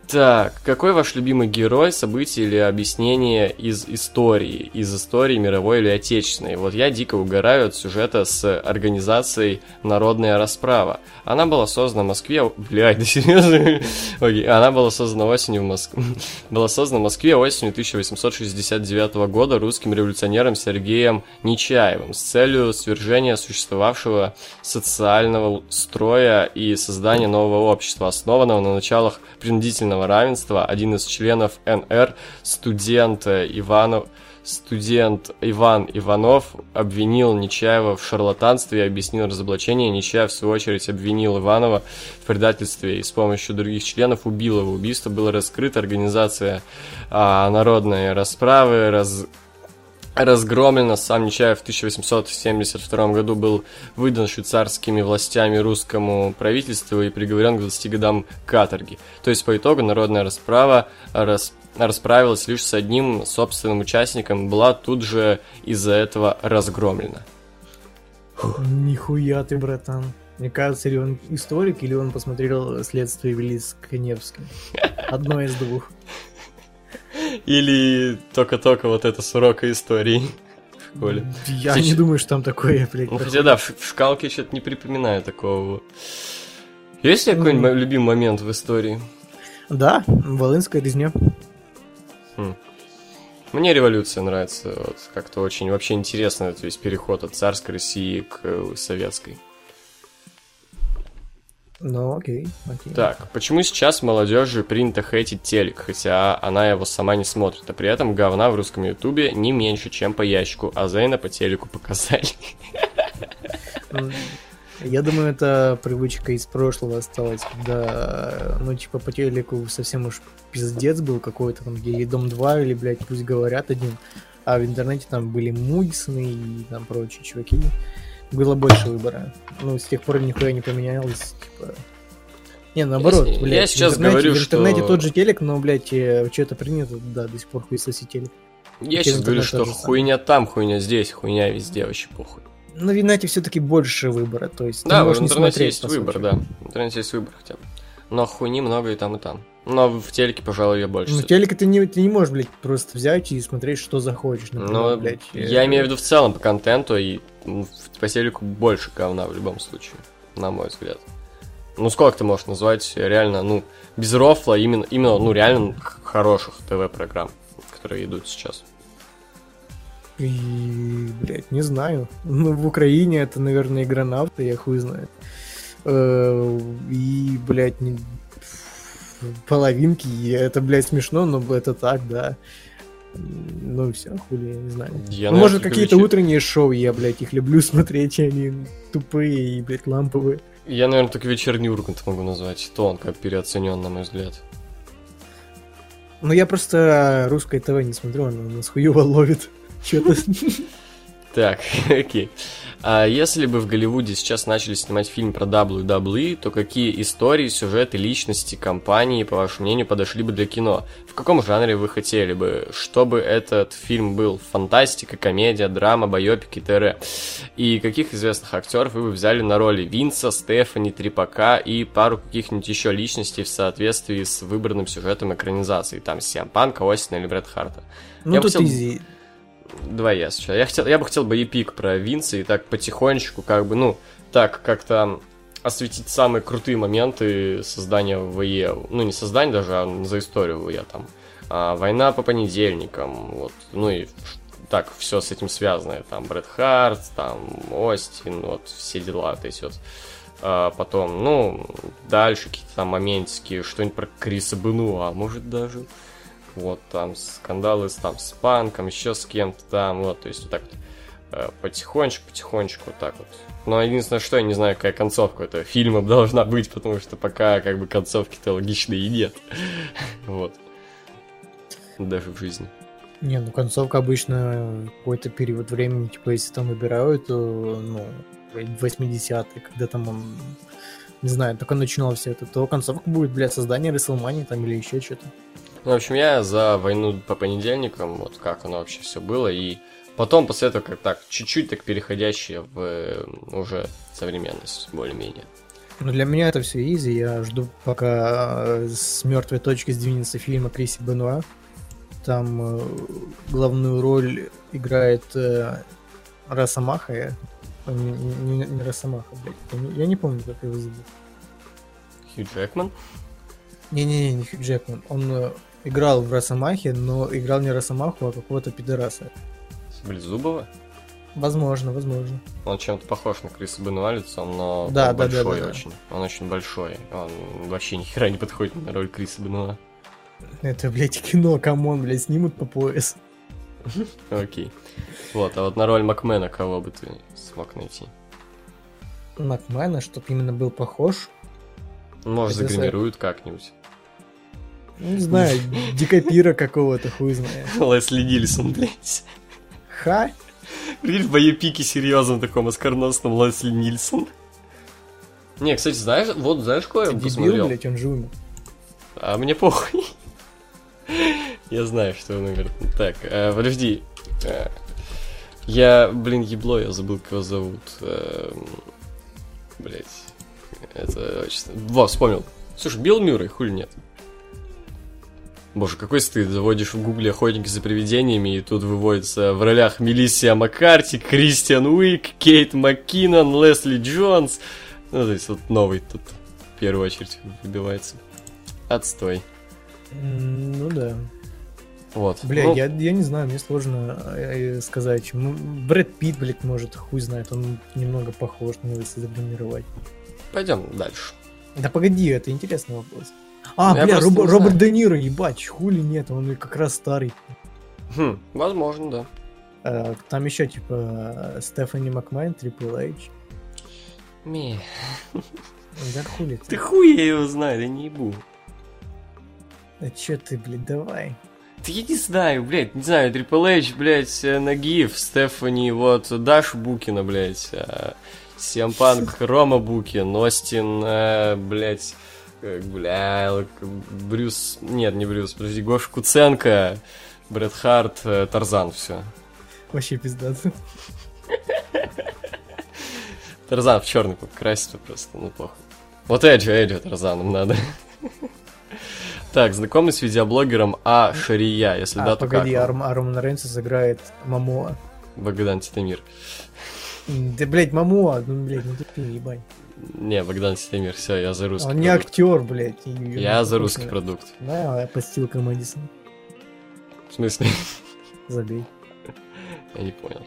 Так, какой ваш любимый герой, событие или объяснение из истории? Из истории мировой или отечественной? Вот я дико угораю от сюжета с организацией «Народная расправа». Она была создана в Москве... Блядь, да серьезно? Окей, Она была создана осенью в Москве... Была создана в Москве осенью 1869 года русским революционером Сергеем Нечаевым с целью свержения существовавшего социального строя и создания нового общества, основанного на началах принудительного равенства. Один из членов НР, студент э, Иванов, студент Иван Иванов обвинил Нечаева в шарлатанстве и объяснил разоблачение. Нечаев, в свою очередь, обвинил Иванова в предательстве и с помощью других членов убил его. Убийство было раскрыто. Организация а, народной расправы раз... разгромлена. Сам Нечаев в 1872 году был выдан швейцарскими властями русскому правительству и приговорен к 20 годам каторги. То есть по итогу народная расправа рас... расправилась лишь с одним собственным участником, была тут же из-за этого разгромлена. Нихуя ты, братан. Мне кажется, или он историк, или он посмотрел «Следствие вели с Коневским». Одно из двух. Или только-только вот это с урока истории в школе. Я не думаю, что там такое, блядь. Ну, хотя да, в, в шкалке что-то не припоминаю такого. Есть ли какой-нибудь любимый момент в истории? Да, Волынская резня. Мне революция нравится, вот как-то очень вообще интересно этот весь переход от царской России к э, советской. Ну, окей, окей. Так, почему сейчас молодежи принято хейтить телек, хотя она его сама не смотрит, а при этом говна в русском ютубе не меньше, чем по ящику, а Зейна по телеку показали. Я думаю, это привычка из прошлого осталась, когда, ну, типа, по телеку совсем уж пиздец был какой-то, там, где и Дом 2, или, блядь, пусть говорят один, а в интернете там были Мудисоны и там прочие чуваки. Было больше выбора. Ну, с тех пор нихуя не поменялось, типа... Не, наоборот, Я блядь, я в сейчас интернете- говорю, в интернете что- тот же телек, но, блядь, что-то принято, да, до сих пор хуесоси телек. Я сейчас говорю, что то же самое. хуйня там, хуйня здесь, хуйня везде, вообще похуй. На Винате все-таки больше выбора, то есть Да, в интернете смотреть, есть выбор, да. В интернете есть выбор хотя бы. Но хуйни много и там, и там. Но в телеке, пожалуй, я больше. Ну, всё-таки. телек ты не, ты не можешь, блядь, просто взять и смотреть, что захочешь. например, Но блядь, э, я имею в виду в целом по контенту, и в- по телеку больше говна в любом случае, на мой взгляд. Ну, сколько ты можешь назвать реально, ну, без рофла, именно, именно ну, реально хороших ТВ-программ, которые идут сейчас. И, блядь, не знаю. Ну, в Украине это, наверное, игронавты, я хуй знает. Э, И, блядь, не... половинки, и это, блядь, смешно, но это так, да. Ну и все, хули, я не знаю. Я, Ну, может, какие-то вечер- утренние шоу, я, блядь, их люблю смотреть, и они тупые и, блядь, ламповые. Я, наверное, только вечерний Ургант могу назвать. То он как переоценен, на мой взгляд. Ну, я просто русское ТВ не смотрю, оно нас хуёво ловит. Чё-то... Так, окей. А если бы в Голливуде сейчас начали снимать фильм про WWE, то какие истории, сюжеты, личности, компании, по вашему мнению, подошли бы для кино? В каком жанре вы хотели бы, чтобы этот фильм был? Фантастика, комедия, драма, байопики, т.р. И каких известных актеров вы бы взяли на роли Винса, Стефани, Трипака и пару каких-нибудь еще личностей в соответствии с выбранным сюжетом экранизации? Там СиЭм Панка, Остина или Брет Харта. Ну, Я тут хотел- easy. Давай я сначала. Я, хотел, я бы хотел бы байопик про Винса и так потихонечку, как бы, ну, так как-то осветить самые крутые моменты создания WWE. Ну, не создания даже, а за историю WWE там. А, война по понедельникам, вот, ну и так, все с этим связанное. Там Брэд Харт, там Остин, вот, все дела, то есть вот. А, потом, ну, дальше какие-то там моментики, что-нибудь про Криса Бенуа, может даже. Вот, там скандалы с, там, с Панком, еще с кем-то там, вот, то есть вот так вот. Э, потихонечку, потихонечку вот так вот. Но единственное, что я не знаю, какая концовка этого фильма должна быть, потому что пока как бы концовки-то логичные нет. Вот. Даже в жизни. Не, ну концовка обычно какой-то период времени, типа, если там выбирают, то, ну, 80-е, когда там он, не знаю, только начинал все это, то концовка будет, для создания Рестлмании там или еще что-то. Ну, в общем, я за войну по понедельникам, вот как оно вообще все было, и потом после этого как так, чуть-чуть так переходящее в э, уже современность, более-менее. Ну, для меня это все изи, я жду, пока э, с мертвой точки сдвинется фильм о Крисе Бенуа. Там э, главную роль играет э, Росомаха, я, не, не, не Росомаха, блядь, я не, я не помню, как его зовут. Хью Джекман? Не-не-не, не Хью Джекман. Он играл в Росомахе, но играл не Росомаху, а какого-то пидораса. Близубова? Возможно, возможно. Он чем-то похож на Криса Бенуа лицом, но Да, он да, да, большой да, да. очень. Он очень большой. Он вообще ни хера не подходит на роль Криса Бенуа. Это, блядь, кино, come on, блядь, снимут по пояс. Окей. Вот, а вот на роль Макмена кого бы ты смог найти? Макмена, чтоб именно был похож. Может, загримируют как-нибудь. Ну, Не знаю, Дикаприо какого-то, хуй знает. Лесли Нильсон, блядь. Ха? Прикинь, в байопике серьезном таком оскароносном Лесли Нильсон. Не, кстати, знаешь, вот знаешь, кое я посмотрел? блядь, он же умер. А мне похуй. Я знаю, что он умер. Так, э, подожди. Э, Я, блин, ебло, я забыл, как его зовут. Блять. Это очень... Во, вспомнил. Слушай, Билл Мюррей, хули нет. Боже, какой стыд. Заводишь в гугле охотники за привидениями, и тут выводится в ролях Мелиссия Маккарти, Кристиан Уик, Кейт МакКиннон, Лесли Джонс. Ну, то есть вот новый тут в первую очередь выбивается. Отстой. Ну да. Вот. Бля, Ну, я, я не знаю, мне сложно э, сказать. Ну, Брэд Питт, блядь, может, хуй знает, он немного похож на него, если загримировать. Пойдем дальше. Да погоди, это интересный вопрос. А, Я бля, Роб- Роберт. Де Ниро, ебать, хули нет, он как раз старый. Хм, возможно, да. Э, Там еще, типа, Стефани Макмайн, Трипл Эйч. Ме. Да хули ты? Ты хуй я его знаю, я не ебу. Да чё ты, блядь, давай. Да я не знаю, блядь, не знаю, Трипл Эйч, блядь, э, Нагиев, Стефани, вот, Даш Букина, блядь, э, Сиампанк, Рома Букин, Остин, э, блядь, э, к- Брюс, нет, не Брюс, подожди, Гош Куценко, Брэд Харт, э, Тарзан, все. Вообще пиздато. Тарзан в черный красить просто, ну плохо. Вот Эджи, Эджи Тарзаном надо. Так, знакомый с видеоблогером А. Шария, если А, да, то погоди, как? Арм, Арман Рейнс сыграет Мамоа. Богдан Титамир. Да, блядь, Мамоа, ну, блядь, ну ты ебать. Не, Богдан Титамир, все, я за русский Он не продукт. актер, блядь. Я за русский на- продукт. Да, подстилка Мэдисон. В смысле? Забей. Я не понял.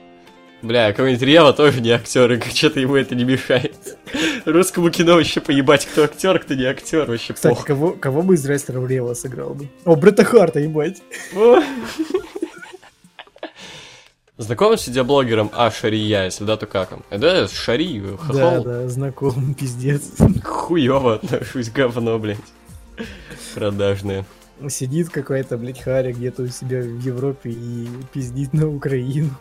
Бля, какой-нибудь Рева тоже не актер, и что-то ему это не мешает. Русскому кино вообще поебать, кто актер, кто не актер, вообще Кстати, похуй. кого, кого бы из рестлеров Рева сыграл бы? О, Бретта Харта, ебать. О. Знакомы с видеоблогером А. Шария, если да, то как он? Шари, Да, хохол. да, знаком, пиздец. Хуёво отношусь, говно, блядь. Продажные. Сидит какая-то, блядь, Харя где-то у себя в Европе и пиздит на Украину.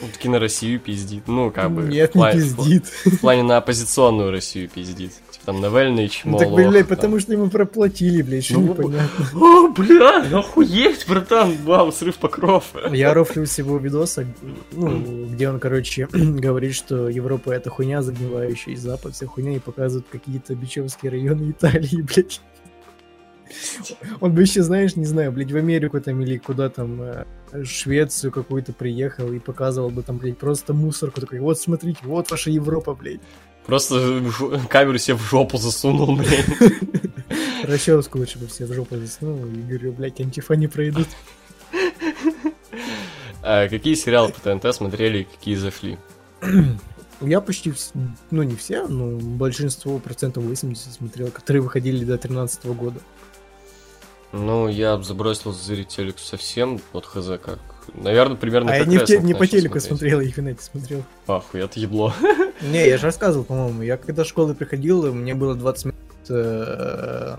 Ну, таки на Россию пиздит. Ну, как бы. Нет, не плане- пиздит. В плане на оппозиционную Россию пиздит. Там Навальный, Ну Чмолов. так, блядь, там. потому что ему проплатили, блядь, что Ну, непонятно. О, бля, охуеть, братан, вау, срыв покров. Я рофлю с его видоса, ну, где он, короче, говорит, что Европа это хуйня загнивающая, и Запад вся хуйня, и показывают какие-то бичевские районы Италии, блядь. Он бы еще, знаешь, не знаю, блядь, в Америку там или куда там, э, Швецию какую-то приехал и показывал бы там, блядь, просто мусорку, такой, вот смотрите, вот ваша Европа, блядь. Просто камеру себе в жопу засунул, блин. Расческу лучше бы все в жопу заснул и говорю, блядь, антифа не пройдут. А какие сериалы по ТНТ смотрели и какие зашли? Я почти, ну не все, но большинство, процентов 80 смотрел, которые выходили до 13 года. Ну, я забросил зрителю совсем, вот хз как. Наверное, примерно А я не, в те- не по телеку смотреть. смотрел, я их в инете смотрел. Ахуй, это ебло. Не, я же рассказывал, по-моему. Я когда с школы приходил, мне было 20 минут... э,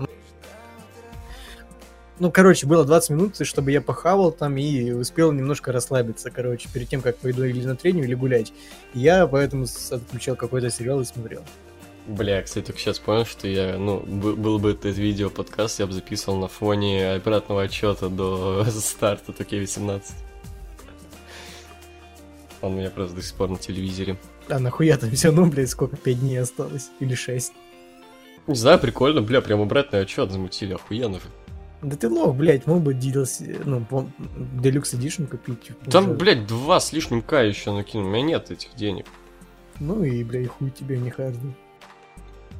Ну, короче, было 20 минут, чтобы я похавал там и успел немножко расслабиться, короче, перед тем, как пойду или на тренинг, или гулять. Я поэтому отключал какой-то сериал и смотрел. Бля, кстати, только сейчас понял, что я, ну, бы- был бы этот видео подкаст, я бы записывал на фоне обратного отчета до старта Туке 18. Он у меня просто до сих пор на телевизоре. А нахуя там все равно, блядь, сколько, 5 дней осталось? Или 6? Не знаю, прикольно, бля, прям обратный отчет замутили, охуенно же. Да ты лох, блядь, мог бы DLC, ну, Deluxe Edition купить. Там, уже. блядь, два с лишним К еще накинул, у меня нет этих денег. Ну и, блядь, хуй тебе не хардли.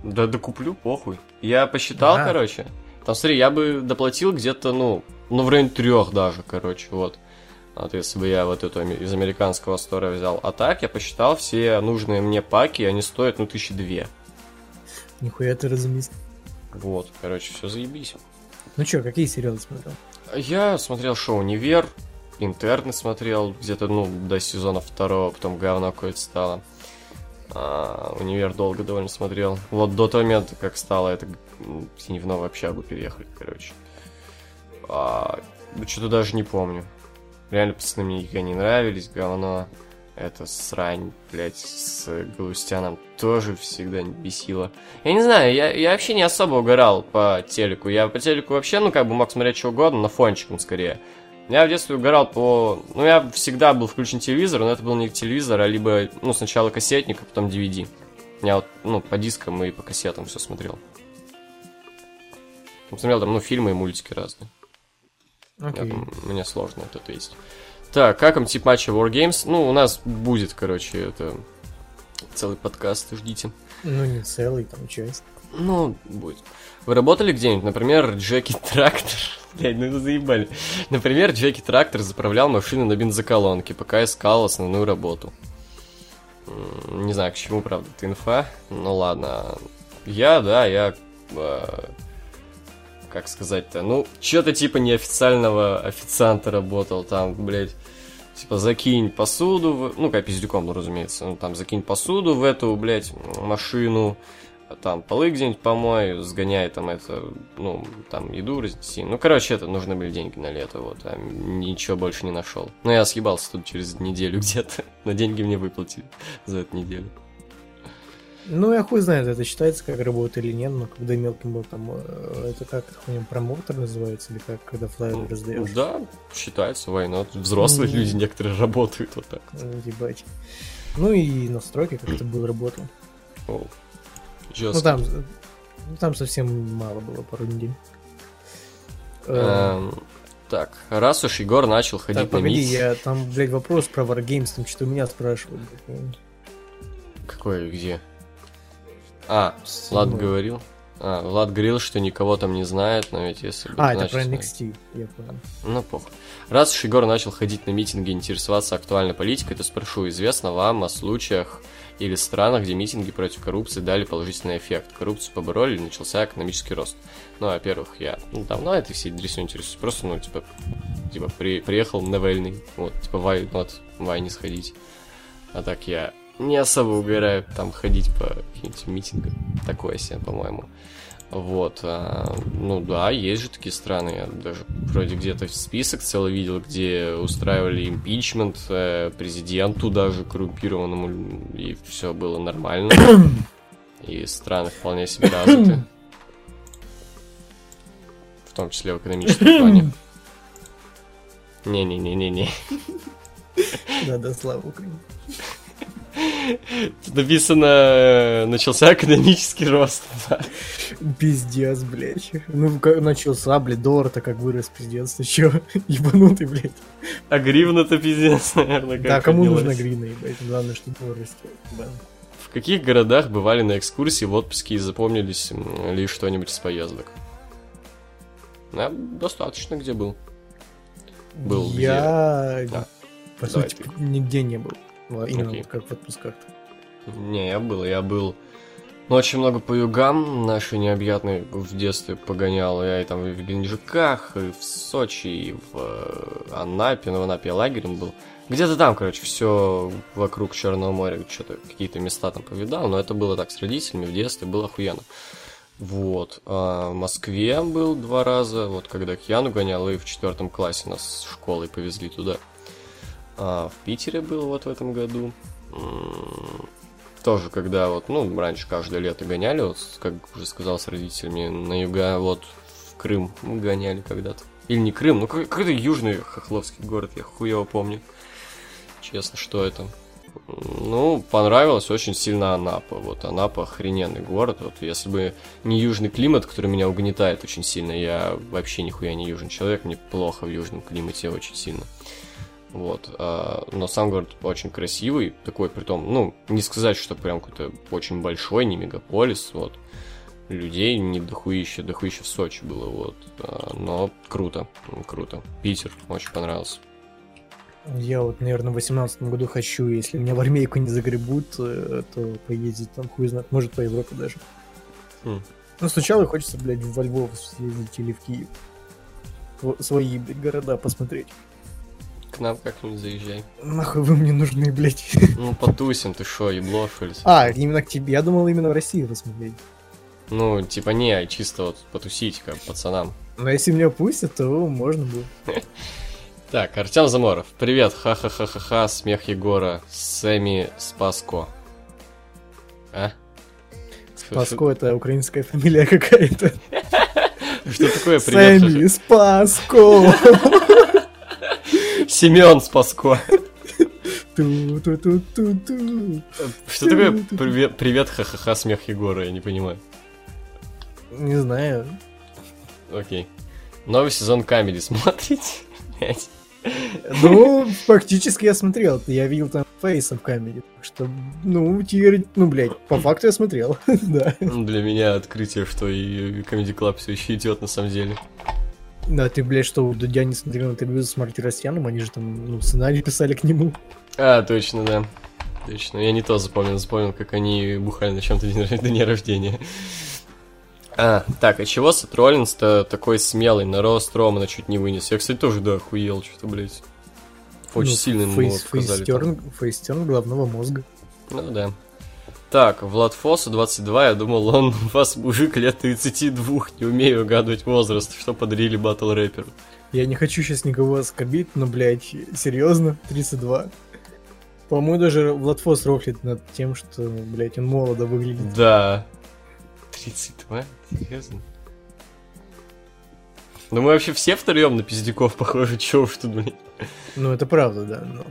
Да докуплю, похуй. Я посчитал, Да. короче. Там, смотри, я бы доплатил где-то, ну, ну, в районе трех даже, короче, вот. Вот если бы я вот эту из американского стора взял. А так я посчитал все нужные мне паки, они стоят, ну, тысячи две. Нихуя ты разумист. Вот, короче, все заебись. Ну чё, какие сериалы смотрел? Я смотрел шоу «Универ», «Интерны» смотрел где-то, ну, до сезона второго, потом говно какое-то стало. А, «Универ» долго довольно смотрел. Вот до того момента, как стало это, в новую общагу переехали, короче. А, что-то даже не помню. Реально, пацаны мне никогда не нравились, говно. Это срань, блядь, с Галустяном тоже всегда бесило. Я не знаю, я, я вообще не особо угорал по телеку. Я по телеку вообще, ну, как бы мог смотреть что угодно, на фончиком скорее. Я в детстве угорал по... Ну, я всегда был включен телевизор, но это был не телевизор, а либо, ну, сначала кассетник, а потом DVD. Я вот, ну, по дискам и по кассетам все смотрел. Смотрел там, ну, фильмы и мультики разные. Окей. там- мне сложно вот это есть. Так, как вам тип матча Wargames? Ну, у нас будет, короче, это целый подкаст, ждите. Ну не целый, там часть. Ну, будет. Вы работали где-нибудь? Например, Джеки Трактор. Блядь, ну это заебали. Например, Джеки Трактор заправлял машину на бензоколонке, пока искал основную работу. Не знаю, к чему, правда, это инфа. Ну ладно. Я, да, я... э, Как сказать-то? Ну, что-то типа неофициального официанта работал. Там, блядь, типа закинь посуду, в- ну, как пиздюком, ну, разумеется. Ну, там, закинь посуду в эту, блядь, машину, там полы где-нибудь помой, сгоняй там это, ну, там еду разнеси. Ну, короче, это нужны были деньги на лето, вот, а ничего больше не нашел. Ну, я съебался тут через неделю где-то, но деньги мне выплатили за эту неделю. Ну, я хуй знает, это считается как работа или нет, но когда мелким был там, э, это как это хуйня, промоутер называется, или как, когда флайер раздаешь? Да, считается война. Взрослые Мгм. люди некоторые работают вот так. Э, Ебать. Ну и настройки как-то был работал. О, Ну там, ну, там совсем мало было, пару недель. Эм, Так, раз уж Егор начал ходить Так, на погоди, митинг... я там, блядь, вопрос про Wargames, там что-то у меня спрашивали. блядь. Какой, где? А, Седьмой. Влад говорил. А, Влад говорил, что никого там не знает, но ведь если А, это про NXT, я понял. Ну, похуй. Раз уж Егор начал ходить на митинги и интересоваться актуальной политикой, то спрошу, известно вам о случаях или странах, где митинги против коррупции дали положительный эффект? Коррупцию побороли или начался экономический рост? Ну, во-первых, я ну, давно этой всей дресью интересуюсь. Просто, ну, типа, типа при, приехал на войны. Вот, типа, вай, вот, вай не сходить. А так я не особо угораю там ходить по каким-нибудь митингам. Такое себе, по-моему. Вот, а, ну да, есть же такие страны, я даже вроде где-то список целый видел, где устраивали импичмент э, президенту даже коррумпированному, и все было нормально. И страны вполне себе развиты. В том числе в экономическом плане. Не-не-не-не-не. Да-да, слава Украине. Тут написано, э, начался экономический рост. да. Пиздец, блядь. Ну, как начался, блядь, доллар-то как вырос, пиздец. Ты чё, ебанутый, блядь. А гривна-то пиздец, наверное, как Да, кому поднялась. нужна гривна, ебать. Главное, что доллар растет. ебан. В каких городах бывали на экскурсии в отпуске и запомнились ли что-нибудь из поездок? Я достаточно где был. Был Я, Да. по Давай сути, ты. нигде не был. Именно Окей. вот как в отпусках-то. Не, я был, я был Ну, очень много по югам наши необъятные в детстве погонял. Я и там и в Геленджиках, и в Сочи, и в э, Анапе. Ну, в Анапе я лагерем был. Где-то там, короче, все вокруг Черного моря, что-то какие-то места там повидал. Но это было так с родителями в детстве, было охуенно. Вот. А в Москве был два раза, вот когда Кьяну гонял, и в четвертом классе нас с школой повезли туда. А в Питере был вот в этом году. Тоже, когда вот, ну, раньше каждое лето гоняли, вот, как уже сказал с родителями, на юга, вот, в Крым гоняли когда-то. Или не Крым, ну какой-то южный хохловский город, я хуево помню. Честно, что это? Ну, понравилось очень сильно Анапа. Вот Анапа охрененный город. Вот если бы не южный климат, который меня угнетает очень сильно, я вообще нихуя не южный человек, мне плохо в южном климате очень сильно. Вот. А, но сам город очень красивый, такой, при том, ну, не сказать, что прям какой-то очень большой, не мегаполис, вот. Людей не дохуище, дохуище в Сочи было, вот. А, но круто, круто. Питер очень понравился. Я вот, наверное, в 18 году хочу, если меня в армейку не загребут, э, то поездить там хуй знает, может по Европе даже. Хм. Ну, сначала хочется, блядь, во Львов съездить или в Киев. Свои, блядь, города посмотреть. К нам как-нибудь заезжай. Нахуй вы мне нужны, блядь. Ну, потусим, ты шо, еблов или А, именно к тебе. Я думал именно в России посмотреть. Ну, типа не, чисто вот потусить, как пацанам. Но если меня пустят, то можно будет. Так, Артем Заморов. Привет, ха-ха-ха-ха-ха, смех Егора, Сэмми Спаско. А? Спаско это украинская фамилия какая-то. Что такое привет? Сэмми Спаско. Семен Спаско. Что такое привет, привет, ха-ха-ха, смех Егора, я не понимаю. Не знаю. Окей. Новый сезон Камеди смотрите? Ну, фактически я смотрел. Я видел там фейса в камере. Так что, ну, теперь, ну, блядь, по факту я смотрел. да. Для меня открытие, что и Comedy Club все еще идет на самом деле. Да, ты, блядь, что, у Дудя не смотрел интервью с Мартиросяном, они же там, ну, сценарий писали к нему. А, точно, да. Точно. Я не то запомнил, запомнил, как они бухали на чем-то день, день рождения. А, так, а чего Сет Роллинс-то такой смелый, на рост Романа чуть не вынес? Я, кстати, тоже, да, охуел что-то, блядь. Очень ну, сильно ему фейс. Фейстерн, фейстерн головного мозга. Ну да. Так, Влад Фосу 22, я думал, он у вас мужик лет 32, не умею угадывать возраст, что подарили батл рэперу. Я не хочу сейчас никого оскорбить, но, блядь, серьезно, 32. По-моему, даже Влад Фос рофлит над тем, что, блядь, он молодо выглядит. Да, 32? Серьезно? Ну мы вообще все втроем на пиздюков похожи, чё уж тут, блин. Ну это правда, да, но...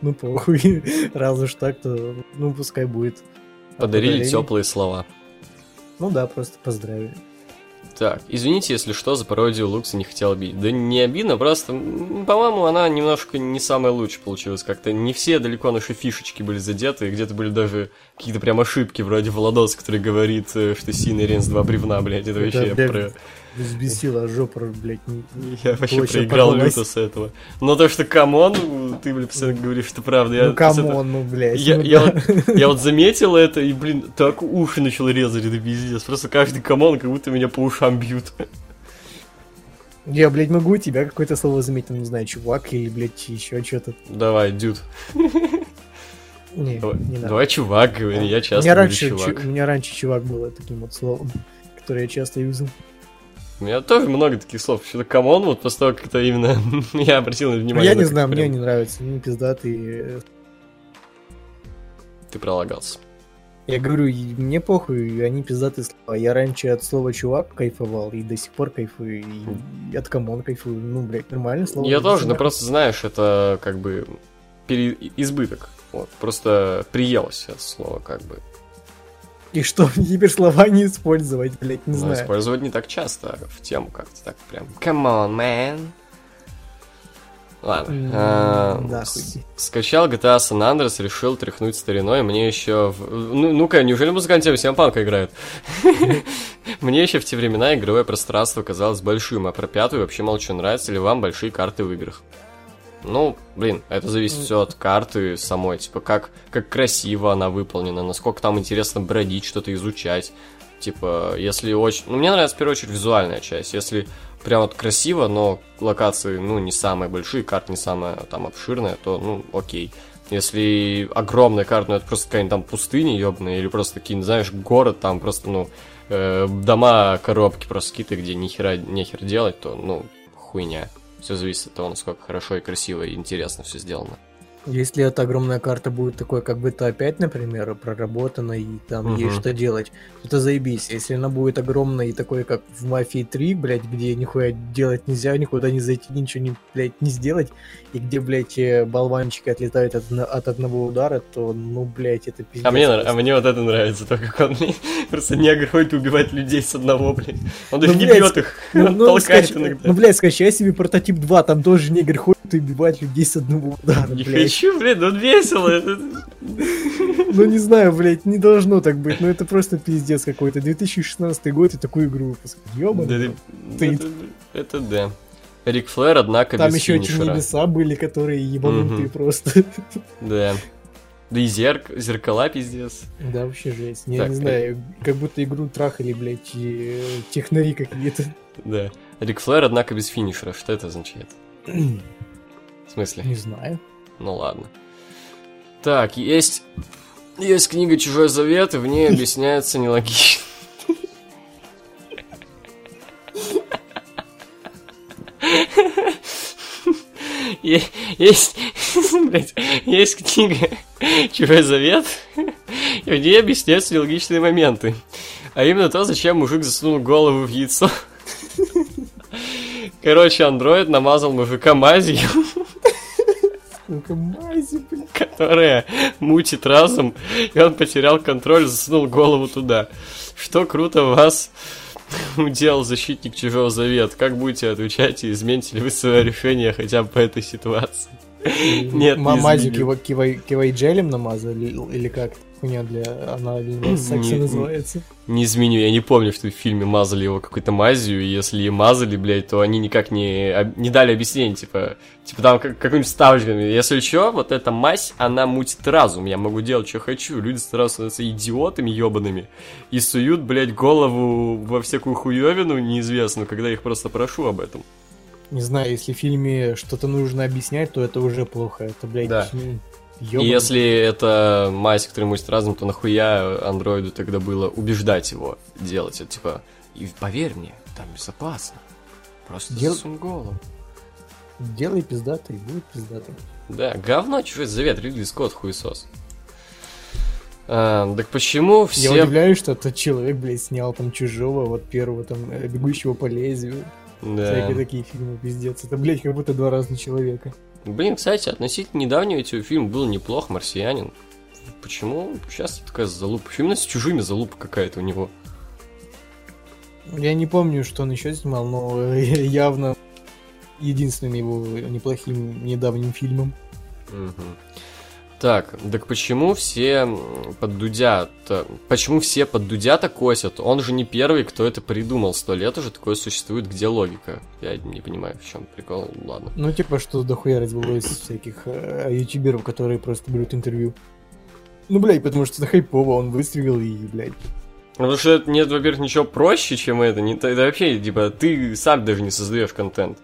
Ну похуй, раз уж так, то ну пускай будет. Подарили теплые слова. Ну да, просто поздравили. Так, извините, если что, за пародию Лукса не хотел бить. Да не обидно, просто, по-моему, она немножко не самая лучшая получилась. Как-то не все далеко наши фишечки были задеты, и где-то были даже какие-то прям ошибки, вроде Владос, который говорит, э, что Синий Ренс два бревна, блядь, это вообще да, про... Взбесила жопа, блядь. Не, я вообще проиграл люто с этого. Но то, что come on, ты, блин, постоянно говоришь, что правда. Я, ну come on, ну, блядь. Я, ну, я, да. вот, я вот заметил это, и, блин, так уши начал резать, это пиздец. Просто каждый come on, как будто меня по ушам бьют. Я, блядь, могу тебя какое-то слово заметить, не знаю, чувак или, блядь, еще что-то. Давай, dude. Не, давай, не надо. давай чувак, говори, я часто у меня раньше, чувак. у меня раньше чувак было таким вот словом, которое я часто юзал. У меня тоже много таких слов. Что-то come on, вот после того, как это именно я обратил внимание. Я не знаю, мне не нравится. Мне пиздатый. Ты пролагался. Я говорю, мне похуй, они пиздатые слова. Я раньше от слова чувак кайфовал, и до сих пор кайфую, и от come on кайфую. Ну, блядь, нормальное слово. Я тоже, но просто знаешь, это как бы пере... избыток. Вот, просто приелось это слово, как бы. И что, теперь слова не использовать, блядь, не ну, знаю. использовать не так часто, в тему как-то так прям. Come on, man. Ладно. Mm, а, да, скачал GTA San Andreas, решил тряхнуть стариной. Мне еще... В... Ну, ну-ка, неужели музыкант тема Симпанка играет? Мне еще в те времена игровое пространство казалось большим, а про пятую вообще молчу. Нравятся ли вам большие карты в играх? Ну, блин, это зависит все от карты самой, типа, как, как красиво она выполнена, насколько там интересно бродить, что-то изучать. Типа, если очень... Ну, мне нравится, в первую очередь, визуальная часть. Если прям вот красиво, но локации, ну, не самые большие, карта не самая там обширная, то, ну, окей. Если огромная карта, ну, это просто какая-нибудь там пустыня ебаная, или просто какие-нибудь, знаешь, город, там просто, ну, э, дома, коробки просто какие-то, где ни хера, нехер делать, то, ну, хуйня. Все зависит от того, насколько хорошо и красиво и интересно все сделано. Если эта огромная карта будет такой, как бы то опять, например, проработана и там угу. есть что делать, то это заебись. Если она будет огромная и такой, как в Мафии 3, блядь, где нихуя делать нельзя, никуда не зайти, ничего не, блядь, не сделать, и где, блядь, э, болванчики отлетают от, от одного удара, то, ну, блядь, это пиздец. А мне, а мне вот это нравится, то, как он просто негр ходит убивать людей с одного, блядь. Он даже ну, не бьет их, ну, он ну, толкает скач... иногда. Ну, блядь, скачай себе прототип 2, там тоже негр ходит убивать людей с одного удара, Не блядь. хочу, блядь, ну весело. Ну, не знаю, блядь, не должно так быть. Ну, это просто пиздец какой-то. 2016 год и такую игру выпускать. Ёбаный. Это да. Рик Флэр, однако, Там еще эти небеса были, которые ебанутые просто. Да. Да и зерк... зеркала пиздец. Да, вообще жесть. Я не знаю, как будто игру трахали, блядь, и технари какие-то. Да. Рик Флэр, однако, без финишера. Что это означает? В смысле? Не знаю. Ну ладно. Так, есть... Есть книга «Чужой завет», и в ней объясняется нелогично. Есть, блядь, есть книга «Чужой завет», и в ней объясняются нелогичные моменты. А именно то, зачем мужик засунул голову в яйцо. Короче, андроид намазал мужика мазью. Мази, Которая мутит разум, и он потерял контроль, засунул голову туда. Что круто вас уделал защитник чужого завет. Как будете отвечать и измените ли вы свое решение хотя бы по этой ситуации? Нет, Мамазик его кивай джелем намазали или как? Хуйня для анального секса называется. Не изменю, я не помню, что в фильме мазали его какой-то мазью, и если мазали, блядь, то они никак не, не дали объяснения, типа, типа там как, каким-нибудь ставочками. Если что, вот эта мазь, она мутит разум, я могу делать, что хочу. Люди становятся идиотами ебаными и суют, блядь, голову во всякую хуевину неизвестную, когда их просто прошу об этом. Не знаю, если в фильме что-то нужно объяснять, то это уже плохо. Это, блядь, да. Ёбан. Если это мазь, которая мутит разум, то нахуя андроиду тогда было убеждать его делать это, типа, и поверь мне, там безопасно. Просто Дел... засунь голову. Делай пиздатый, будет пиздатый. Да, говно, чужой завет, Ридли Скотт, хуесос. А, так почему все... Я удивляюсь, что этот человек, блядь, снял там чужого, вот первого там, э, бегущего по лезвию. Да. Всякие такие фильмы, пиздец. Это, блядь, как будто два разных человека. Блин, кстати, относительно недавнего этого фильм был неплох, «Марсианин». Почему сейчас такая залупа? Почему с чужими залупа какая-то у него? Я не помню, что он еще снимал, но явно единственным его неплохим недавним фильмом. Угу. Так, так почему все под Дудя Почему все под Дудя-то косят? Он же не первый, кто это придумал. Сто лет уже такое существует. Где логика? Я не понимаю, в чем прикол. Ладно. Ну, типа, что дохуя развелось всяких э, ютуберов, которые просто берут интервью. Ну, блядь, потому что это хайпово, он выстрелил и, блядь. Потому что нет, во-первых, ничего проще, чем это. Не, это вообще, типа, ты сам даже не создаешь контент.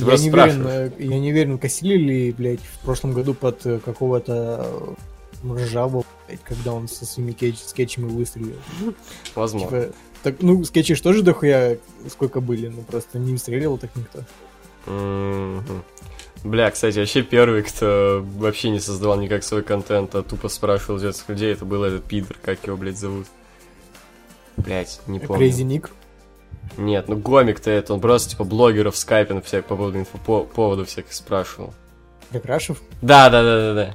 Я, не уверен, я не уверен, косили ли, блядь, в прошлом году под э, какого-то э, ржавого, блядь, когда он со своими кетч, скетчами выстрелил. Возможно. Типа, так, ну, скетчи же тоже дохуя сколько были, ну просто не выстрелил так никто. Mm-hmm. Бля, кстати, вообще первый, кто вообще не создавал никак свой контент, а тупо спрашивал детских людей, это был этот пидор, как его, блядь, зовут. Блять, не помню. Crazy Nick? Нет, ну гомик-то это, он просто типа блогеров в скайпе на всяких по поводу инфо по поводу всяких спрашивал. Гаграшев? Да, да, да, да, да.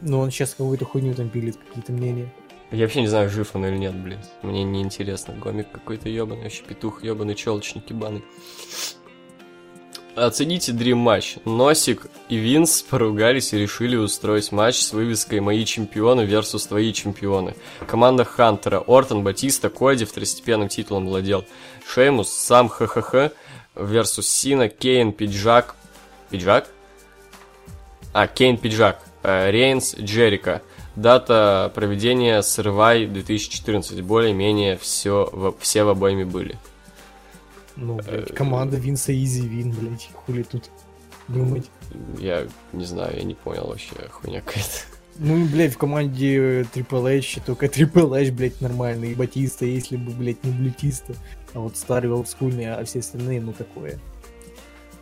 Ну он сейчас какую-то хуйню там пилит, какие-то мнения. Я вообще не знаю, жив он или нет, блядь. Мне не интересно. Гомик какой-то ебаный, вообще петух ебаный, челочник ебаный. Оцените Dream Match. Носик и Винс поругались и решили устроить матч с вывеской «Мои чемпионы versus твои чемпионы». Команда Хантера, Ортон, Батиста, Коди второстепенным титулом владел. Шеймус, сам ХХХ versus Сина, Кейн, Пиджак, Пиджак? А, Кейн Пиджак. Э, Рейнс Джерика. Дата проведения Срывай 2014. Более-менее все, все в обойме были. Ну, блядь, команда Винса Изи Вин, блядь, хули тут думать. Я не знаю, я не понял вообще, хуйня какая-то. Ну, блядь, в команде Triple H только Triple H, блядь, нормальный. И Батиста, если бы, блядь, не Блютиста. А вот старый олдскульный, а все остальные, ну, такое.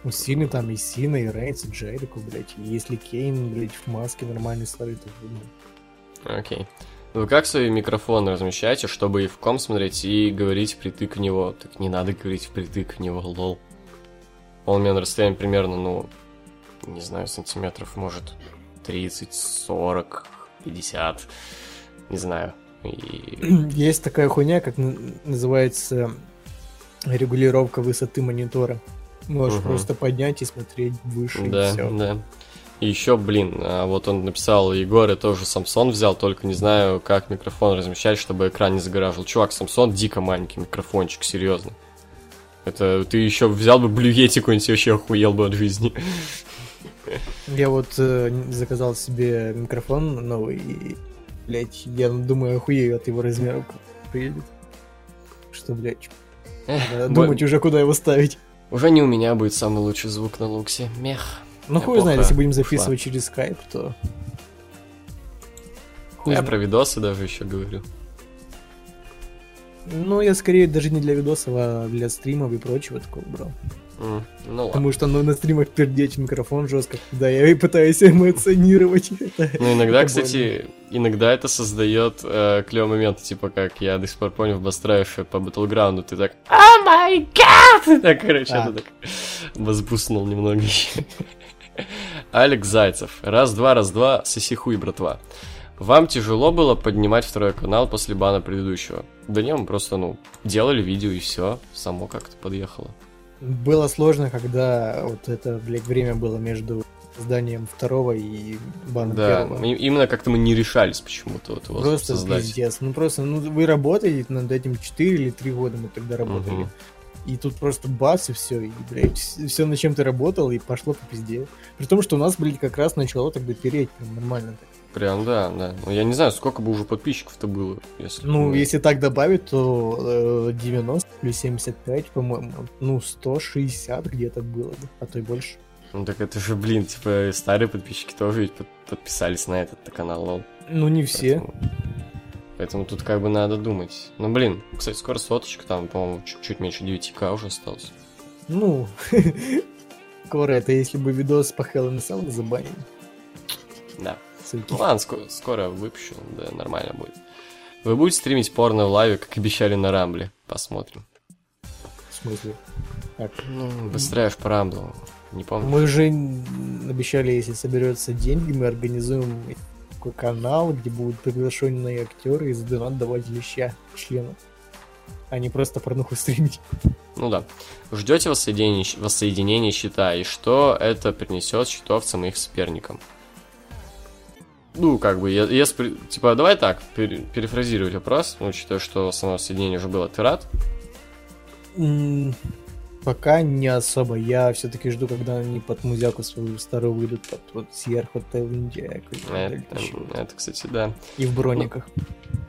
Ну, сильный там и Сина, и Рейнс, и Джерико, блядь. И если Кейн, блядь, в маске нормальный старый, то. Окей. Вы как свои микрофоны размещаете, чтобы и в ком смотреть, и говорить впритык в него? Так не надо говорить впритык в него, лол. Он у меня на расстоянии примерно, ну, не знаю, сантиметров, может, 30, 40, 50, не знаю. И... Есть такая хуйня, как называется регулировка высоты монитора. Можешь угу. просто поднять и смотреть выше. Да, и все. да. И еще, блин, а вот он написал, Егор, я тоже Samsung взял, только не знаю, как микрофон размещать, чтобы экран не загораживал. Чувак, Samsung дико маленький микрофончик, серьезно. Это ты еще взял бы блюете какой-нибудь, вообще охуел бы от жизни. Я вот э, заказал себе микрофон новый, и, блядь, я думаю, охуею от его размеров, приедет. Что, блядь, Эх, думать бо... уже, куда его ставить. Уже не у меня будет самый лучший звук на луксе. Мех. Ну, хуй знает, если будем записывать ушла. через скайп, то... Хуй я знает. про видосы даже еще говорю. Ну, я скорее даже не для видосов, а для стримов и прочего такого брал. Mm, ну, Потому что ну, на стримах пердеть микрофон жестко, когда я и пытаюсь эмоционировать. ну, иногда, это кстати, больно. иногда это создает э, клевый момент, типа как я до сих пор помню в Бастраеве по Battleground, ты так «О май гад!» Так, короче, а. ты так возбуснул немного. Алекс Зайцев. Раз-два, раз-два, соси хуй, братва. Вам тяжело было поднимать второй канал после бана предыдущего? Да не, мы просто, ну, делали видео и все, само как-то подъехало. Было сложно, когда вот это, блядь, время было между созданием второго и бана да, первого. Именно как-то мы не решались почему-то вот его просто создать. пиздец. Ну просто, ну вы работаете над этим 4 или 3 года мы тогда работали. Угу. И тут просто бац, и все, и, блядь, все, на чем ты работал, и пошло по пизде. При том, что у нас, блядь, как раз начало тогда переть прям нормально так. Прям, да, да. Ну, я не знаю, сколько бы уже подписчиков-то было. Если ну, бы... если так добавить, то э, 90 плюс 75, по-моему, ну, 160 где-то было бы, а то и больше. Ну, так это же, блин, типа, старые подписчики тоже ведь под подписались на этот канал, лол. Ну, не все. Поэтому... Поэтому тут как бы надо думать. Ну, блин, кстати, скоро соточка, там, по-моему, чуть меньше 9к уже осталось. Ну, скоро это если бы видос по Hell in Cell забанили. Да. Ну ладно, скоро, скоро выпущу, да, нормально будет. Вы будете стримить порно в лайве, как обещали на Рамбле? Посмотрим. В смысле? Как? Ну, быстрее по Рамблу. Не помню. Мы же обещали, если соберется деньги, мы организуем такой канал, где будут приглашенные актеры из донат давать леща членов, а не просто порнуху стримить. Ну да. Ждете воссоединения, воссоединения счета, и что это принесет счетовцам и их соперникам? Ну, как бы, если, типа, давай так, перефразировать вопрос, учитывая, что само соединение уже было. Ты рад? Пока не особо. Я все-таки жду, когда они под музяку свою старую выйдут, под вот Sierra Hotel India. Это, это, кстати, да. И в брониках.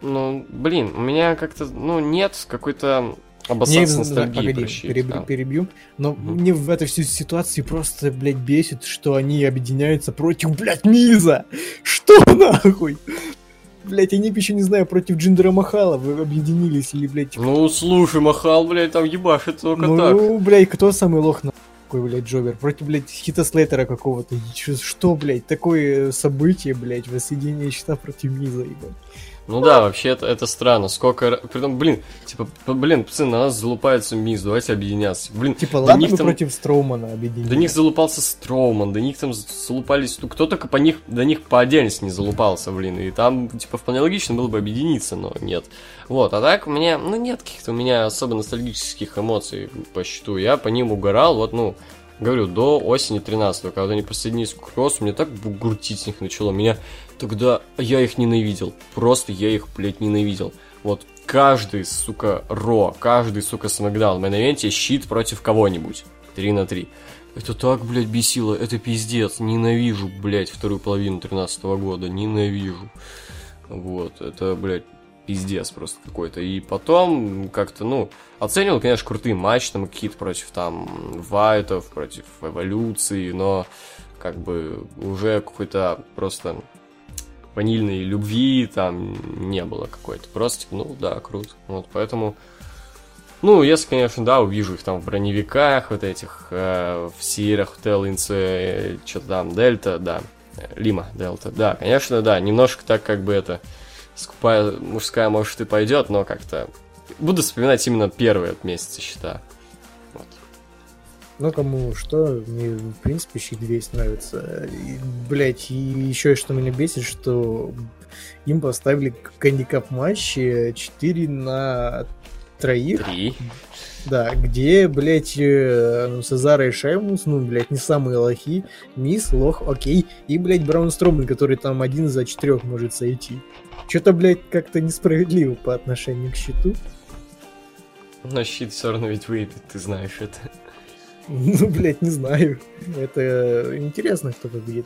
Ну, ну блин, у меня как-то, ну, нет какой-то обоссаться ностальгии. Погоди, прощи, перебью, да. перебью. Но угу. мне в этой всей ситуации просто, блядь, бесит, что они объединяются против, блядь, Миза! Что нахуй? Блять, они бы еще, не знаю, против Джиндера Махала вы объединились или, блядь... Ну, слушай, Махал, блядь, там ебашит только ну, так. Ну, блядь, кто самый лох на такой, блядь, Джовер? Против, блядь, Хита Слейтера какого-то. Что, блядь, такое событие, блядь, воссоединение счета против Миза, ебать. Ну да, вообще это, это странно. Сколько... Притом, блин, типа, блин, пацаны, на нас залупается Миз, давайте объединяться. Блин, типа, ладно них там... против Строумана объединились. До них залупался Строуман, до них там залупались... Ну, кто только по них, до них по отдельности не залупался, блин. И там, типа, вполне логично было бы объединиться, но нет. Вот, а так мне, ну, нет каких-то у меня особо ностальгических эмоций по счету. Я по ним угорал, вот, ну, говорю, до осени 13 когда они присоединились к Кроссу, мне так бугуртить с них начало. Меня тогда я их ненавидел. Просто я их, блядь, ненавидел. Вот каждый, сука, Ро, каждый, сука, Смакдаун моменте щит против кого-нибудь. 3 на 3. Это так, блядь, бесило, это пиздец. Ненавижу, блядь, вторую половину 13 года, ненавижу. Вот, это, блядь, пиздец просто какой-то. И потом как-то, ну, оценивал, конечно, крутые матчи, там какие-то против там Вайтов, против Эволюции, но как бы уже какой-то просто ванильной любви там не было какой-то. Просто, типа, ну да, круто. Вот, поэтому... Ну, если, конечно, да, увижу их там в броневиках, вот этих, э, в Сирах, Теллинце, э, что-то там, Дельта, да, Лима, Дельта, да, конечно, да, немножко так как бы это, скупая мужская, может, и пойдет, но как-то буду вспоминать именно первые от месяца счета. Ну, кому что, мне, в принципе, щит весь нравится. И, блять, и еще что меня бесит, что им поставили гандикап матчи 4 на троих. Три. Да, где, блядь, э, ну, Сезара и Шаймус, ну, блядь, не самые лохи. Мисс, лох, окей. И, блядь, Браун Строман, который там один за четырех может сойти. Что-то, блядь, как-то несправедливо по отношению к щиту. Но щит все равно ведь выйдет, ты знаешь это. Ну, блядь, не знаю. Это интересно, кто победит.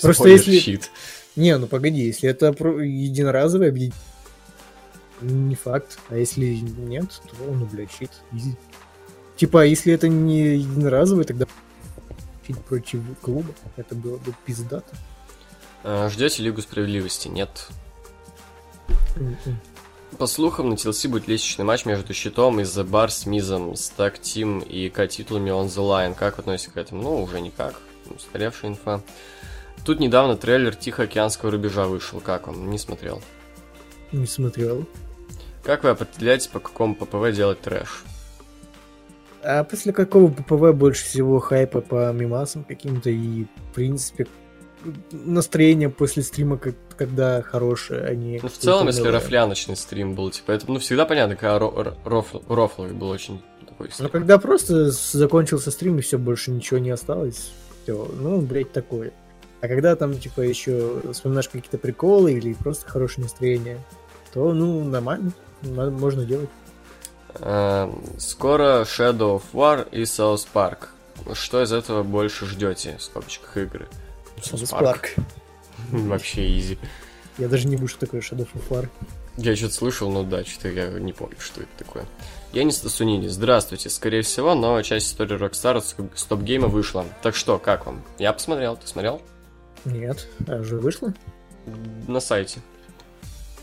Просто если- щит. Не, ну погоди, если это единоразовое объединение, не факт. А если нет, то, ну, блядь, щит, изи. Типа, если это не единоразовый, тогда щит против клуба, это было бы пиздато. А, Ждете Лигу Справедливости? Нет. М-м. По слухам, на TLC будет лестничный матч между Щитом и The Bar с Мизом, с Tag Team и К-титулами On The Line. Как вы относитесь к этому? Ну, уже никак. Устаревшая инфа. Тут недавно трейлер Тихоокеанского рубежа вышел. Как вам? Не смотрел. Не смотрел. Как вы определяете, по какому ППВ делать трэш? А после какого ППВ больше всего хайпа по мимасам каким-то и, в принципе, настроение после стрима, как- когда хорошее, а не... Ну, в целом, если унылое. рафляночный стрим был, типа, это, ну, всегда понятно, когда ро- ро- рофл- рофловый был очень такой Ну, стрим. когда просто закончился стрим и все, больше ничего не осталось, всё, ну, блядь, такое. А когда там, типа, еще вспоминаешь какие-то приколы или просто хорошее настроение, то, ну, нормально, надо- можно делать. Эм, Скоро Shadow of War и South Park. Что из этого больше ждете, в скобочках игры? South Спарк. Вообще изи. Я даже не буду, что такое Shadow of War. Я что-то слышал, но да, что-то я не помню, что это такое. Я не Сунини, здравствуйте. Скорее всего, новая часть истории Rockstar с стоп-гейма вышла. Так что, как вам? Я посмотрел, ты смотрел? Нет, а уже вышло? На сайте.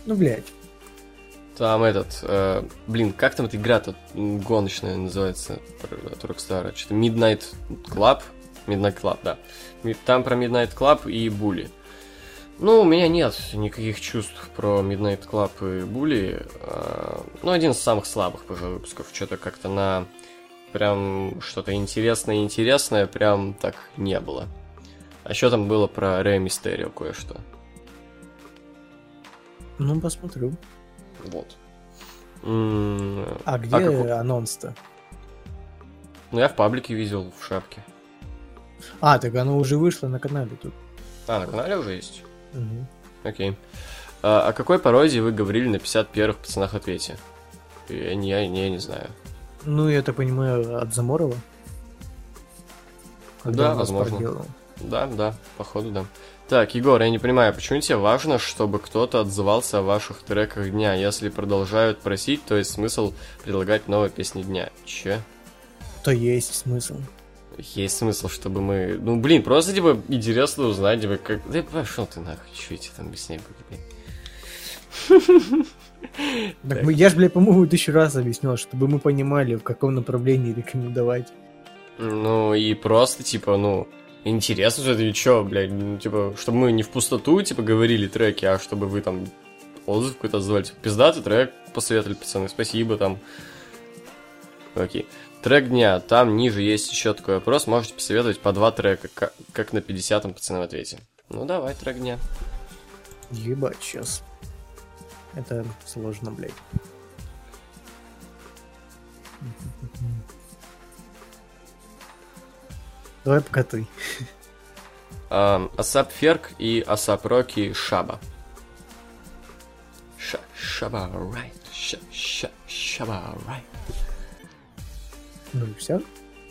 Ну, блядь. Там этот, э, блин, как там эта игра-то гоночная называется от Rockstar? Что-то Midnight Club? Midnight Club, да. Там про Midnight Club и Були. Ну, у меня нет никаких чувств про Midnight Club и Були. Э, ну, один из самых слабых, пожалуй, выпусков. Что-то как-то на прям что-то интересное-интересное прям так не было. А еще там было про Рэя Мистерио кое-что. Ну, посмотрю. Вот. М, А где какой- анонс-то? Ну, я в паблике видел в шапке. А, так оно уже вышло на канале тут. А, на канале уже есть? Мгм. Окей. А, о какой пародии вы говорили на 51-х пацанах ответе? Я не, я, не- я не знаю. Ну, я так понимаю, от Заморова? Да, он вас возможно. проделал. Да, да, походу, да. Так, Егор, я не понимаю, почему тебе важно, чтобы кто-то отзывался о ваших треках дня? Если продолжают просить, то есть смысл предлагать новые песни дня. Че? То есть смысл. Есть смысл, чтобы мы... Ну, блин, просто, типа, интересно узнать, типа, как... Да пошел ты нахуй, что эти там объяснять буду, блин. Так, Так. мы, я же, блядь, по-моему, тысячу раз объяснял, чтобы мы понимали, в каком направлении рекомендовать. Ну, и просто, типа, ну, интересно же это и чё, блядь, ну, типа, чтобы мы не в пустоту, типа, говорили треки, а чтобы вы там отзыв какой-то отзывали, типа, пиздатый трек посоветовали, пацаны, спасибо, там. Окей. Трек дня, там ниже есть еще такой вопрос, можете посоветовать по два трека, как, как на 50-м пацаны в ответе. Ну, давай, трек дня. Ебать, сейчас. Это сложно, блядь. Давай пока ты. Ам, A$AP Ferg и A$AP Rocky Shabba. Sha Shabba Ranks. Ща- ща- Shabba Ranks. Ну и все.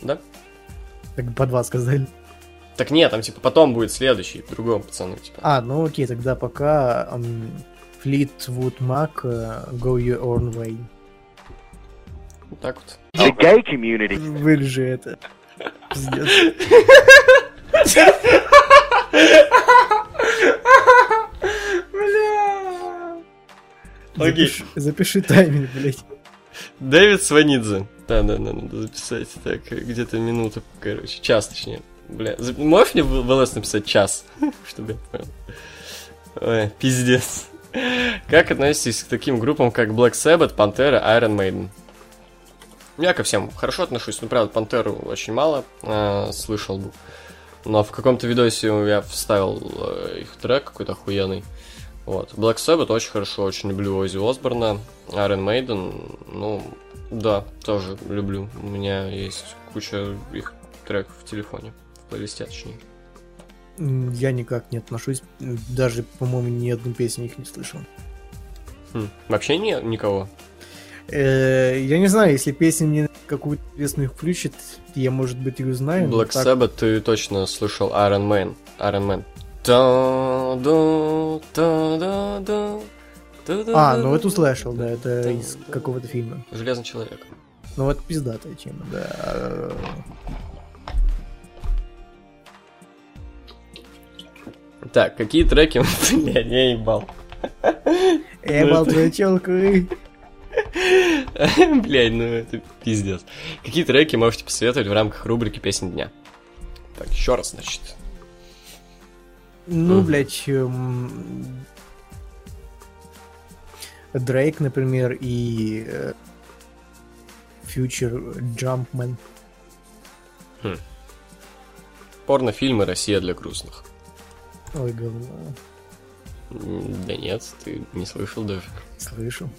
Да? Так по два сказали. Так нет, там типа потом будет следующий, другому пацану, типа. А, ну окей, тогда пока м, Fleetwood Mac э, Go Your Own Way. Вот так вот. The gay community. Вырежи это. Пиздец. Окей. Запиши, запиши тайминг, блядь. Дэвид Сванидзе. Да, да, да, надо записать. Так, где-то минута, короче, час точнее. Бля, можешь мне в ЛС написать час? Чтобы я понял. Ой, пиздец. Как относитесь к таким группам, как Black Sabbath, Pantera, Iron Maiden? Я ко всем хорошо отношусь, но, правда, Пантеру очень мало э, слышал. Но в каком-то видосе я вставил э, их трек какой-то охуенный. Вот. Black Sabbath очень хорошо, очень люблю Оззи Осборна. Iron Maiden, ну, да, тоже люблю. У меня есть куча их треков в телефоне, в плейлисте точнее. Я никак не отношусь. Даже, по-моему, ни одну песню их не слышал. Хм, Вообще не, никого. Э, Я не знаю, если песня мне какую-то известную включит, я, может быть, и узнаю. Black так- Sabbath ты точно слышал Iron Man. Iron Man. А, ну эту слышал, да, это из какого-то фильма. Железный человек. Ну вот пиздатая тема, да. Так, какие треки... Блядь, я ебал. Я ебал твою челку. Блядь, ну это пиздец. Какие треки можете посоветовать в рамках рубрики «Песен дня»? Так, еще раз, значит. Ну, Мгм. блядь, эм, Дрейк, например, и э, Future Jumpman. Порнофильмы «Россия для грустных». Ой, говно. Да нет, ты не слышал даже. Слышу.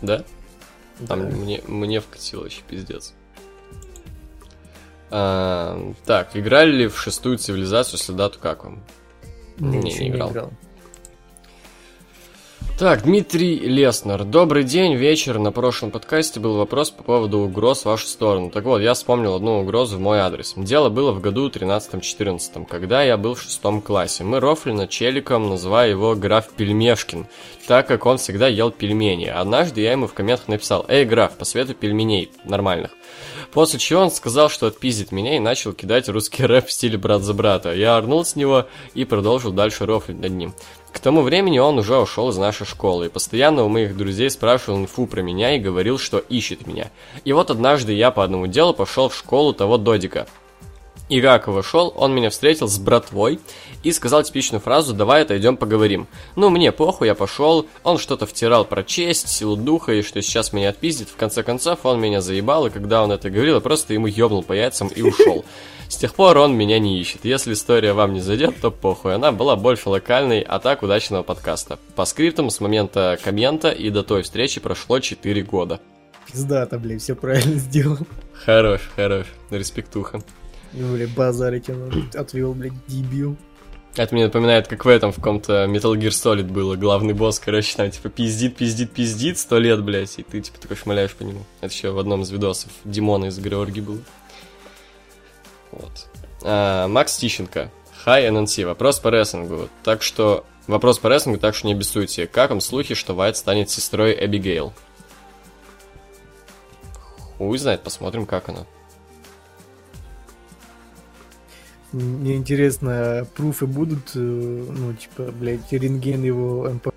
Да? Там Да. мне, мне вкатило еще пиздец. А, так, играли ли в шестую цивилизацию, если да, то как вам? Не, Не, не не играл. играл. Так, Дмитрий Леснер. Добрый день, вечер. На прошлом подкасте был вопрос по поводу угроз в вашу сторону. Так вот, я вспомнил одну угрозу в мой адрес. Дело было в году 13-14, когда я был в шестом классе. Мы рофли над челиком, называя его граф Пельмешкин, так как он всегда ел пельмени. Однажды я ему в комментах написал, «Эй, граф, посоветуй пельменей нормальных». После чего он сказал, что отпиздит меня и начал кидать русский рэп в стиле брат за брата. Я орнул с него и продолжил дальше рофлить над ним. К тому времени он уже ушел из нашей школы, и постоянно у моих друзей спрашивал инфу про меня и говорил, что ищет меня. И вот однажды я по одному делу пошел в школу того Додика. И как вошел, он меня встретил с братвой и сказал типичную фразу «давай отойдем поговорим». Ну, мне похуй, я пошел, он что-то втирал про честь, силу духа и что сейчас меня отпиздит. В конце концов, он меня заебал, и когда он это говорил, я просто ему ёбнул по яйцам и ушел. С тех пор он меня не ищет. Если история вам не зайдет, то похуй. Она была больше локальной, а так удачного подкаста. По скриптам с момента коммента и до той встречи прошло 4 года. Пиздата, блядь, все правильно сделал. Хорош, хорош. Респектуха. Базарить он отвел, блядь, дебил. Это мне напоминает, как в этом, в каком-то Metal Gear Solid было. Главный босс, короче, там, типа, пиздит, пиздит, пиздит, сто лет, блядь, и ты, типа, такой шмаляешь по нему. Это еще в одном из видосов Димона из Георгии был. Вот. А, Макс Тищенко. Хай ННС. Вопрос по рестлингу. Так что... Вопрос по рестлингу, так что не обессуйте. Как вам слухи, что Вайт станет сестрой Эбигейл? Хуй знает, посмотрим, как она. Мне интересно, пруфы будут, э, ну, типа, блядь, рентген его МП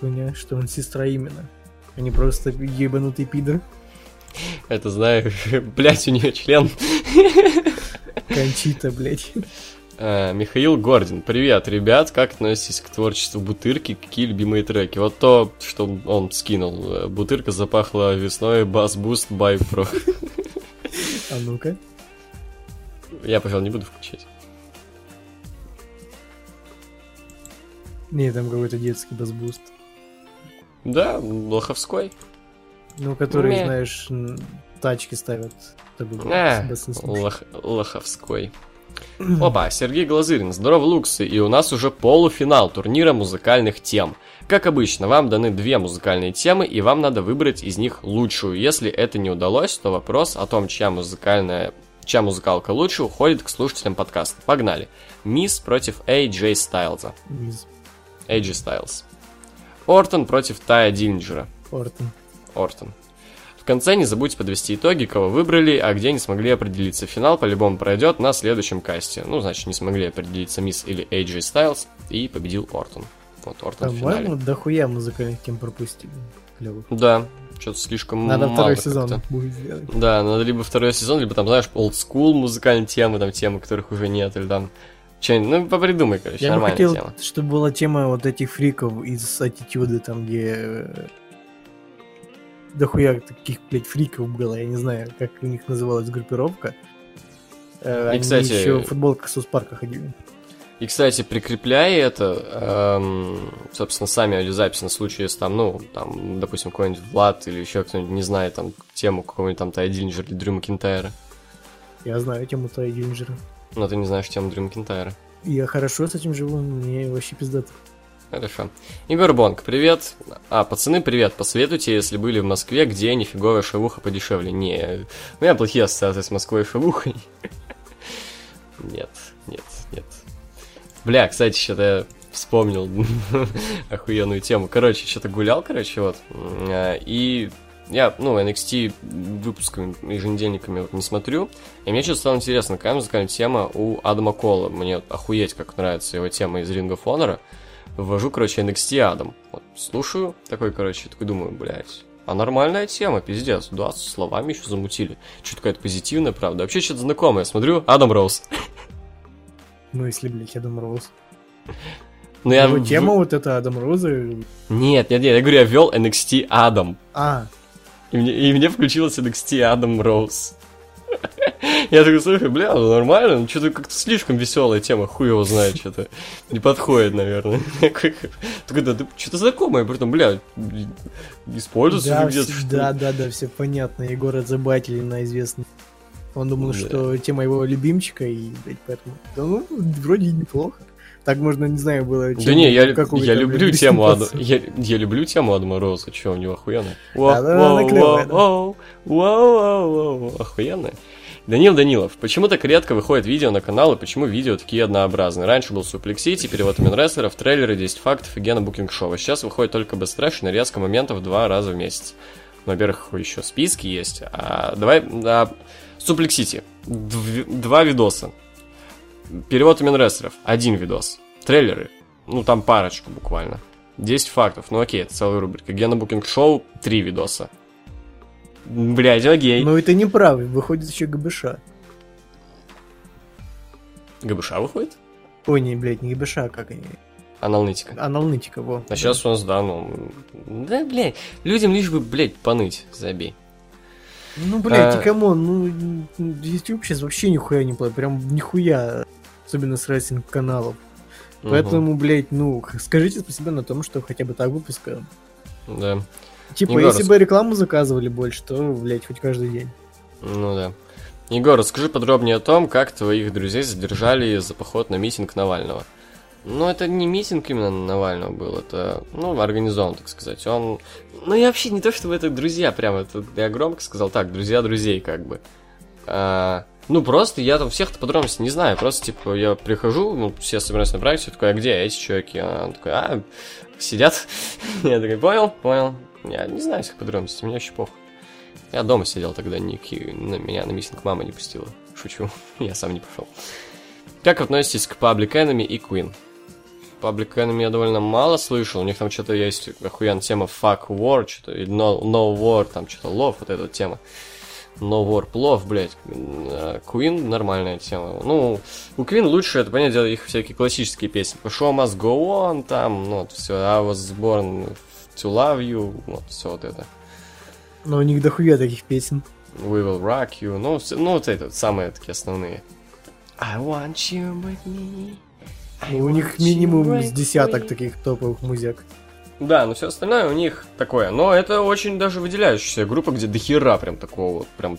хуйня, что он сестра именно. А не просто ебанутый пидор. Это, знаешь, блядь, у нее член. Кончита, блядь. А, Михаил Гордин. Привет, ребят, как относитесь к творчеству Бутырки? Какие любимые треки? Вот то, что он скинул. Э, Бутырка запахла весной, bass boost, by pro. А ну-ка. Я, пожалуй, не буду включать. Не, там какой-то детский басбуст. Да, Лоховской. Ну, который, Не. знаешь, тачки ставят. А. Лох- Лоховской. Опа, Сергей Глазырин, здорово, Луксы, и у нас уже полуфинал турнира музыкальных тем. Как обычно, вам даны две музыкальные темы, и вам надо выбрать из них лучшую. Если это не удалось, то вопрос о том, чья музыкальная чья музыкалка лучше, уходит к слушателям подкаста. Погнали. Мисс против AJ Стайлза. Мисс AJ Styles. Ортон против Тая Диллинджера. Ортон. Ортон. В конце не забудьте подвести итоги, кого выбрали, а где не смогли определиться. Финал по-любому пройдет на следующем касте. Ну, значит, не смогли определиться Мисс или AJ Styles, и победил Ортон. Вот Ортон в финале. Дохуя музыкальных тем пропустили. Клево. Да, что-то слишком Надо мало второй сезон будет сделать. Да, надо либо второй сезон, либо там, знаешь, олдскул музыкальные темы, там темы, которых уже нет, или там что-нибудь, ну, попридумай, короче, Я бы нормальная хотел, тема. чтобы была тема вот этих фриков из аттитюды, там, где э, дохуя таких, блядь, фриков было, я не знаю, как у них называлась группировка. Э, И, Они кстати, еще в футболках с парка ходили. И, кстати, прикрепляя это, эм, собственно, сами аудиозаписи на случай, если там, ну, там, допустим, какой-нибудь Влад или еще кто-нибудь не знает там тему какого-нибудь там Тай Диллинджера или Дрю Макинтайра. Я знаю тему Тай Диллинджера. Но ты не знаешь тему Дрю Макинтайра. И Я хорошо с этим живу, мне вообще пиздато. Хорошо. Егор Бонг, привет. А, пацаны, привет. Посоветуйте, если были в Москве, где нифиговая шавуха подешевле. Не, у меня плохие ассоциации с Москвой и шавухой. Нет, нет, нет. Бля, кстати, что-то я вспомнил охуенную тему. Короче, что-то гулял, короче, вот. а, И я, ну, NXT выпусками, еженедельниками вот не смотрю. И мне что-то стало интересно, какая музыкальная тема у Адама Кола. Мне охуеть, как нравится его тема из Ring of Honor. Ввожу, короче, NXT Адам. Вот, слушаю, такой, короче, такой думаю, блядь, а нормальная тема, пиздец. Да, словами еще замутили. Что-то какая-то позитивная, правда. Вообще что-то знакомое. Смотрю, Адам Роуз. Ну, если, блядь, Адам Роуз. Ну, я... Его тема вот эта Адам Роза. Нет, нет, нет, я говорю, я вел NXT Адам. А, И мне, и мне включилось NXT Адам Роуз. Я такой, слушай, бля, ну нормально, ну что-то как-то слишком веселая тема, хуй его знает, что-то не подходит, наверное. Такой, да, ты что-то знакомое, при этом, бля, используется да, где-то. да, да, да, все понятно. Егор Забателина известный. Он думал, Да. что тема его любимчика, и, блядь, поэтому... Да ну, вроде неплохо. Так можно, не знаю, было... Да чем- не, я, я люблю тему Ада, я, я люблю тему Адама Роуза, что у него охуенно. Да, да, да. Воу, охуенная. Данил Данилов, почему так редко выходит видео на канал и почему видео такие однообразные? Раньше был Суплексити, перевод имен рестлеров, трейлеры, 10 фактов и гена букинг шоу. А сейчас выходит только и нарезка моментов два раза в месяц. Ну, во-первых, еще списки есть. А давай, а, Суплексити, Дв- два видоса. Перевод имен рестлеров, один видос. Трейлеры, ну там парочку буквально. 10 фактов, ну окей, это целая рубрика. Гена букинг шоу, три видоса. Блядь, окей. Ну, это неправы, выходит еще ГБШ. ГБШ выходит? Ой, не, блядь, не ГБШ, а как они? Аналнитика. Аналитика, во. А сейчас у нас, да, ну... Да, блядь, людям лишь бы, блядь, поныть, забей. Ну, блядь, А- и come on, ну, YouTube сейчас вообще нихуя не платит, прям нихуя, особенно с racing каналов. Мгм. Поэтому, блядь, ну, скажите спасибо на том, что хотя бы так выпускаем. Да, Типа, Егор, если бы рекламу заказывали больше, то, блядь, хоть каждый день. ну да. Егор, расскажи подробнее о том, как твоих друзей задержали за поход на митинг Навального. Ну, это не митинг именно Навального был, это, ну, организован, так сказать. Он, ну, и вообще не то, чтобы это друзья, прям, это я громко сказал, так, друзья друзей, как бы. А, ну, просто я там всех подробностей не знаю, просто, типа, я прихожу, ну, все собираются на практику, я такой, а где эти чуваки? А он такой, а, сидят. Я такой, понял, понял. Я не знаю всех подробностей, мне вообще похуй. Я дома сидел тогда, Ники, на меня на митинг мама не пустила. Шучу, я сам не пошел. Как относитесь к Public Enemy и Queen? Public Enemy я довольно мало слышал, у них там что-то есть охуенная тема Fuck War, что-то, или no, no War, там что-то Love, вот эта тема. No War, Love, блядь. М, Queen нормальная тема. Ну, у Queen лучше, это, понятное дело, их всякие классические песни. Show Must Go On, там, ну, вот все, I was born to love you, вот, все вот это. Но у них дохуя таких песен. We will rock you. Ну, всё- ну вот это самые такие основные. I want you with me. Ну, у них минимум с десяток таких топовых музяк. Да, но все остальное у них такое. Но это очень даже выделяющаяся группа, где дохера прям такого вот, прям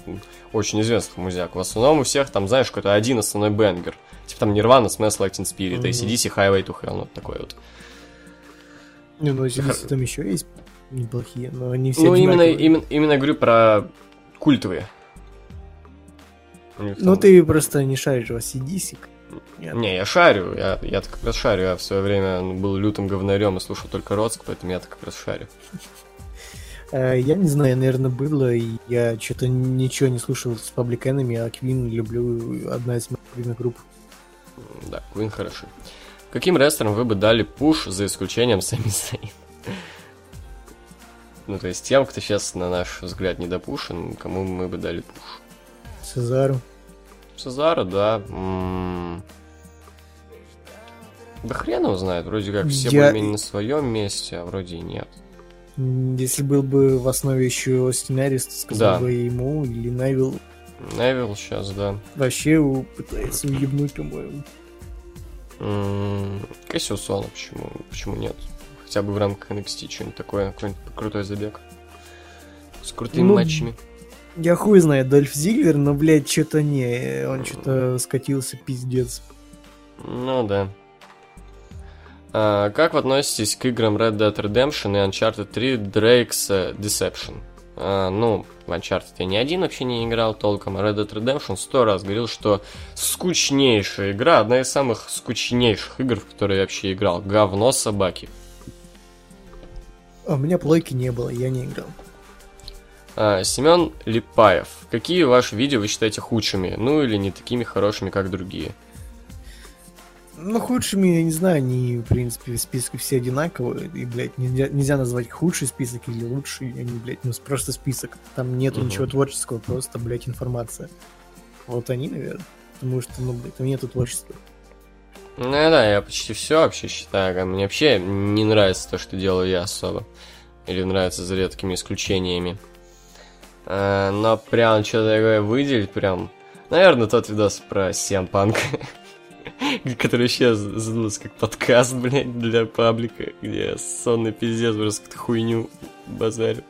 очень известных музяк. В основном у всех там, знаешь, какой-то один основной бенгер. Типа там Nirvana, Smells Like Teen Spirit, mm-hmm. ACDC, Highway to Hell, ну такой вот. Не, ну ACDC там еще есть неплохие, но они все Ну именно, именно, именно говорю про культовые. Ну ты просто не шаришь в ACDC. Нет. Не, я шарю, я, я как раз шарю, я в свое время был лютым говнарем и слушал только Роцк, поэтому я как раз шарю. Э, я не знаю, наверное, было, я что-то ничего не слушал с Public Enemy, а Queen люблю, одна из моих любимых групп. Да, Queen хороший. Каким рестлерам вы бы дали пуш, за исключением Сами Зейн? Ну, то есть тем, кто сейчас, на наш взгляд, не допушен, кому мы бы дали пуш. Сезару. Сезара, да. М-м- да хрен его знает, вроде как все Я... более-менее на своем месте, а вроде и нет. Если был бы в основе еще сценарист, сказал да. бы ему, или Невил. Невил сейчас, да. Вообще пытается уебнуть, по-моему. Кассиусона, почему, почему нет? Хотя бы в рамках NXT что-нибудь такое, какой-нибудь крутой забег. С крутыми ну, матчами. Я хуй знаю, Дольф Зиглер, но, блядь, что-то не, он что-то скатился, пиздец. Ну да. А, как вы относитесь к играм Red Dead Redemption и Uncharted 3 Drake's Deception? А, ну, в Uncharted я ни один вообще не играл толком, а Red Dead Redemption сто раз говорил, что скучнейшая игра, одна из самых скучнейших игр, в которые я вообще играл. Говно собаки. А у меня плойки не было, я не играл. А, Семен Липаев. Какие ваши видео вы считаете худшими? Ну или не такими хорошими, как другие? Ну, худшими, я не знаю, они, в принципе, в списке все одинаковые. И, блядь, нельзя, нельзя назвать худший список или лучший. Они, блядь, ну, просто список. Там нету угу. ничего творческого, просто, блядь, информация. Вот они, наверное. Потому что, ну, блядь, там нету творчества. Ну да, я почти все вообще считаю. Мне вообще не нравится то, что делаю я особо. Или нравится за редкими исключениями. А, но прям что-то такое выделить, прям... Наверное, тот видос про Сиампанк, который сейчас задался как подкаст, блядь, для паблика, где сонный пиздец просто какую-то хуйню базарю.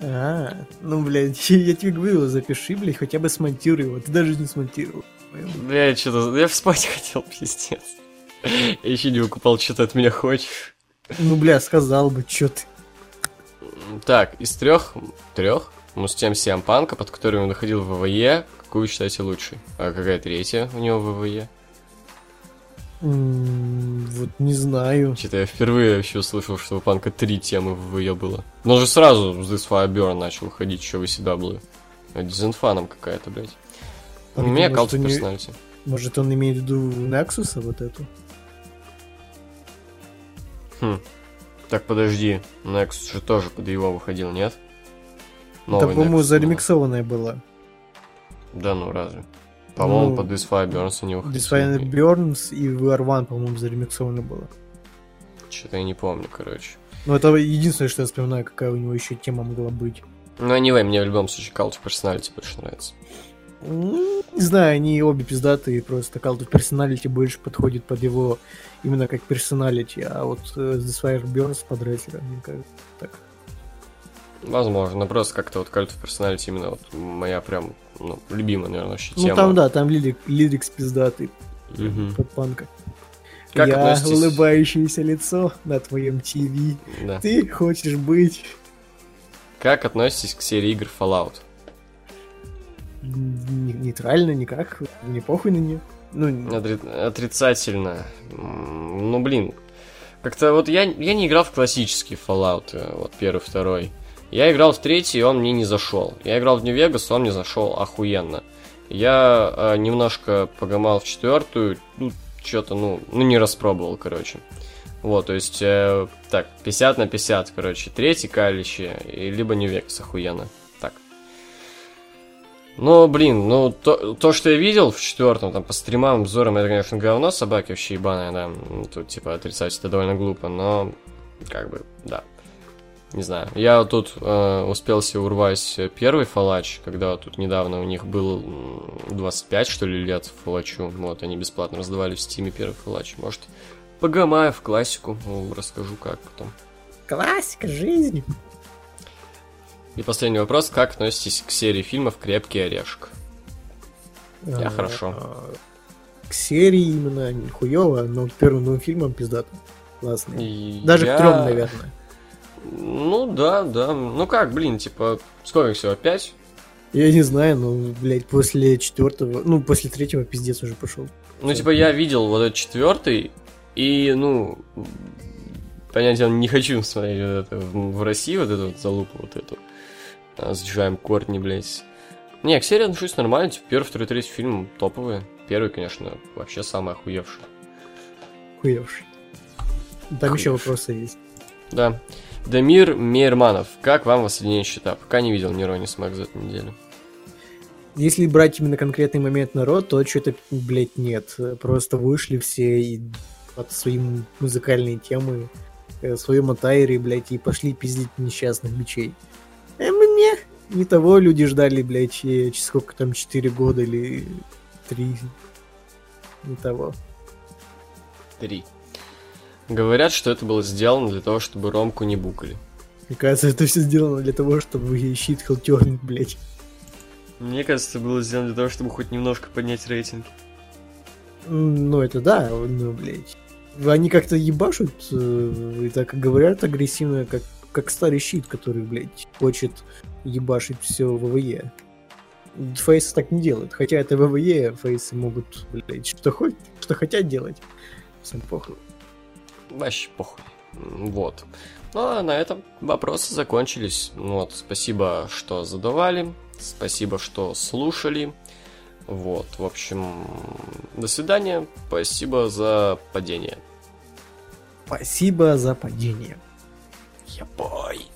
А, ну, блядь, я тебе говорю, запиши, блядь, хотя бы смонтируй его, ты даже не смонтировал. Блядь, что-то, я спать хотел, пиздец. Я еще не выкупал, что ты от меня хочешь. Ну, бля, сказал бы, что ты. Так, из трех, трех? Ну, с тем Сиампанка, под которым он находил в ВВЕ, какую считаете лучшей? А какая третья у него в ВВЕ? Вот не знаю. Что-то я впервые вообще услышал, что у Панка три темы в ВВЕ было. Но же сразу с This Fire Burn начал ходить, что вы себя было. Дизенфаном какая-то, блядь. А у меня калт персоналити. Может, он имеет в виду Nexus, вот эту? Хм. Так, подожди. Nexus же тоже под его выходил, нет? Новый Это, по-моему, заремиксованная была. Да ну, разве? По-моему, ну, под This Fire Burns у него This Fire Burns и VR One, по-моему, заремиксовано было. Что-то я не помню, короче. Ну, это единственное, что я вспоминаю, какая у него еще тема могла быть. Ну, anyway, мне в любом случае Call of Personality больше нравится. Не знаю, они обе пиздатые, просто Call of Personality больше подходит под его именно как персоналити, а вот uh, The Fire Burns под рестлера, мне кажется, так. Возможно, просто как-то вот Cult of Personality именно вот моя прям, ну, любимая, наверное, вообще тема. Ну там, да, там лирик, лирикс пиздатый угу. под панка. Как Я относитесь... улыбающееся лицо на твоем ТВ. Да. Ты хочешь быть... Как относитесь к серии игр Fallout? Нейтрально, никак. Не похуй на нее. Ну... Отри- отрицательно. Ну, блин. Как-то вот я, я не играл в классический Fallout, э, вот первый, второй. Я играл в третий, и он мне не зашел. Я играл в Нью-Вегас, он мне зашел охуенно. Я э, немножко погамал в четвертую, ну, что-то, ну, ну, не распробовал, короче. Вот, то есть, э, так, 50 на 50, короче, третий калище, и либо Нью-Вегас охуенно. Так. Ну, блин, ну, то, то, что я видел в четвертом, там, по стримам, обзорам, это, конечно, говно, собаки вообще ебаные, да. Тут, типа, отрицать это довольно глупо, но, как бы, да. Не знаю. Я тут э, успел себе урвать первый фалач, когда тут недавно у них был 25, что ли, лет фалачу. Вот, они бесплатно раздавали в стиме первый фалач. Может, погамаю в классику, ну, расскажу как потом. Классика жизни. И последний вопрос. Как относитесь к серии фильмов «Крепкий орешек»? Я А, хорошо. а, К серии именно хуево, но к первым двум фильмам пиздато. Классно. Даже я- к трем, наверное. Ну да, да. Ну как, блин, типа, сколько всего? Пять? Я не знаю, но, блядь, после четвертого, ну, после третьего пиздец уже пошел. Ну, типа, я видел вот этот четвертый, и, ну, понятное дело, не хочу смотреть вот это в России, вот эту вот залупу, вот эту. а, С Джоем Кортни, блядь. Не, к серии отношусь нормально, типа, первый, второй, третий фильм топовые. Первый, конечно, вообще самый охуевший. Хуевший. Там еще вопросы есть. Да. Дамир Мейерманов, как вам воссоединение счета? Пока не видел ни Ронни Смак за эту неделю. Если брать именно конкретный момент народ, то что-то, блядь, нет. Просто вышли все и под свои музыкальные темы, э, своем атайре, блядь, и пошли пиздить несчастных бичей. А мне не того люди ждали, блядь, и ч- сколько там, 4 года или 3. Не того. Три. Говорят, что это было сделано для того, чтобы Ромку не букали. Мне кажется, это все сделано для того, чтобы щит халтёрнуть, блядь. Мне кажется, это было сделано для того, чтобы хоть немножко поднять рейтинг. Ну, это да, ну, блядь. Они как-то ебашут э, и так говорят агрессивно, как, как старый щит, который, блядь, хочет ебашить все ВВЕ. Фейсы так не делают. Хотя это ВВЕ, фейсы могут, блядь, что, хоть, что хотят делать. Всем похуй. Вообще похуй. Вот. Ну, а на этом вопросы закончились. Ну Вот, спасибо, что задавали. Спасибо, что слушали. Вот, в общем, до свидания. Спасибо за падение. Спасибо за падение. Ебой.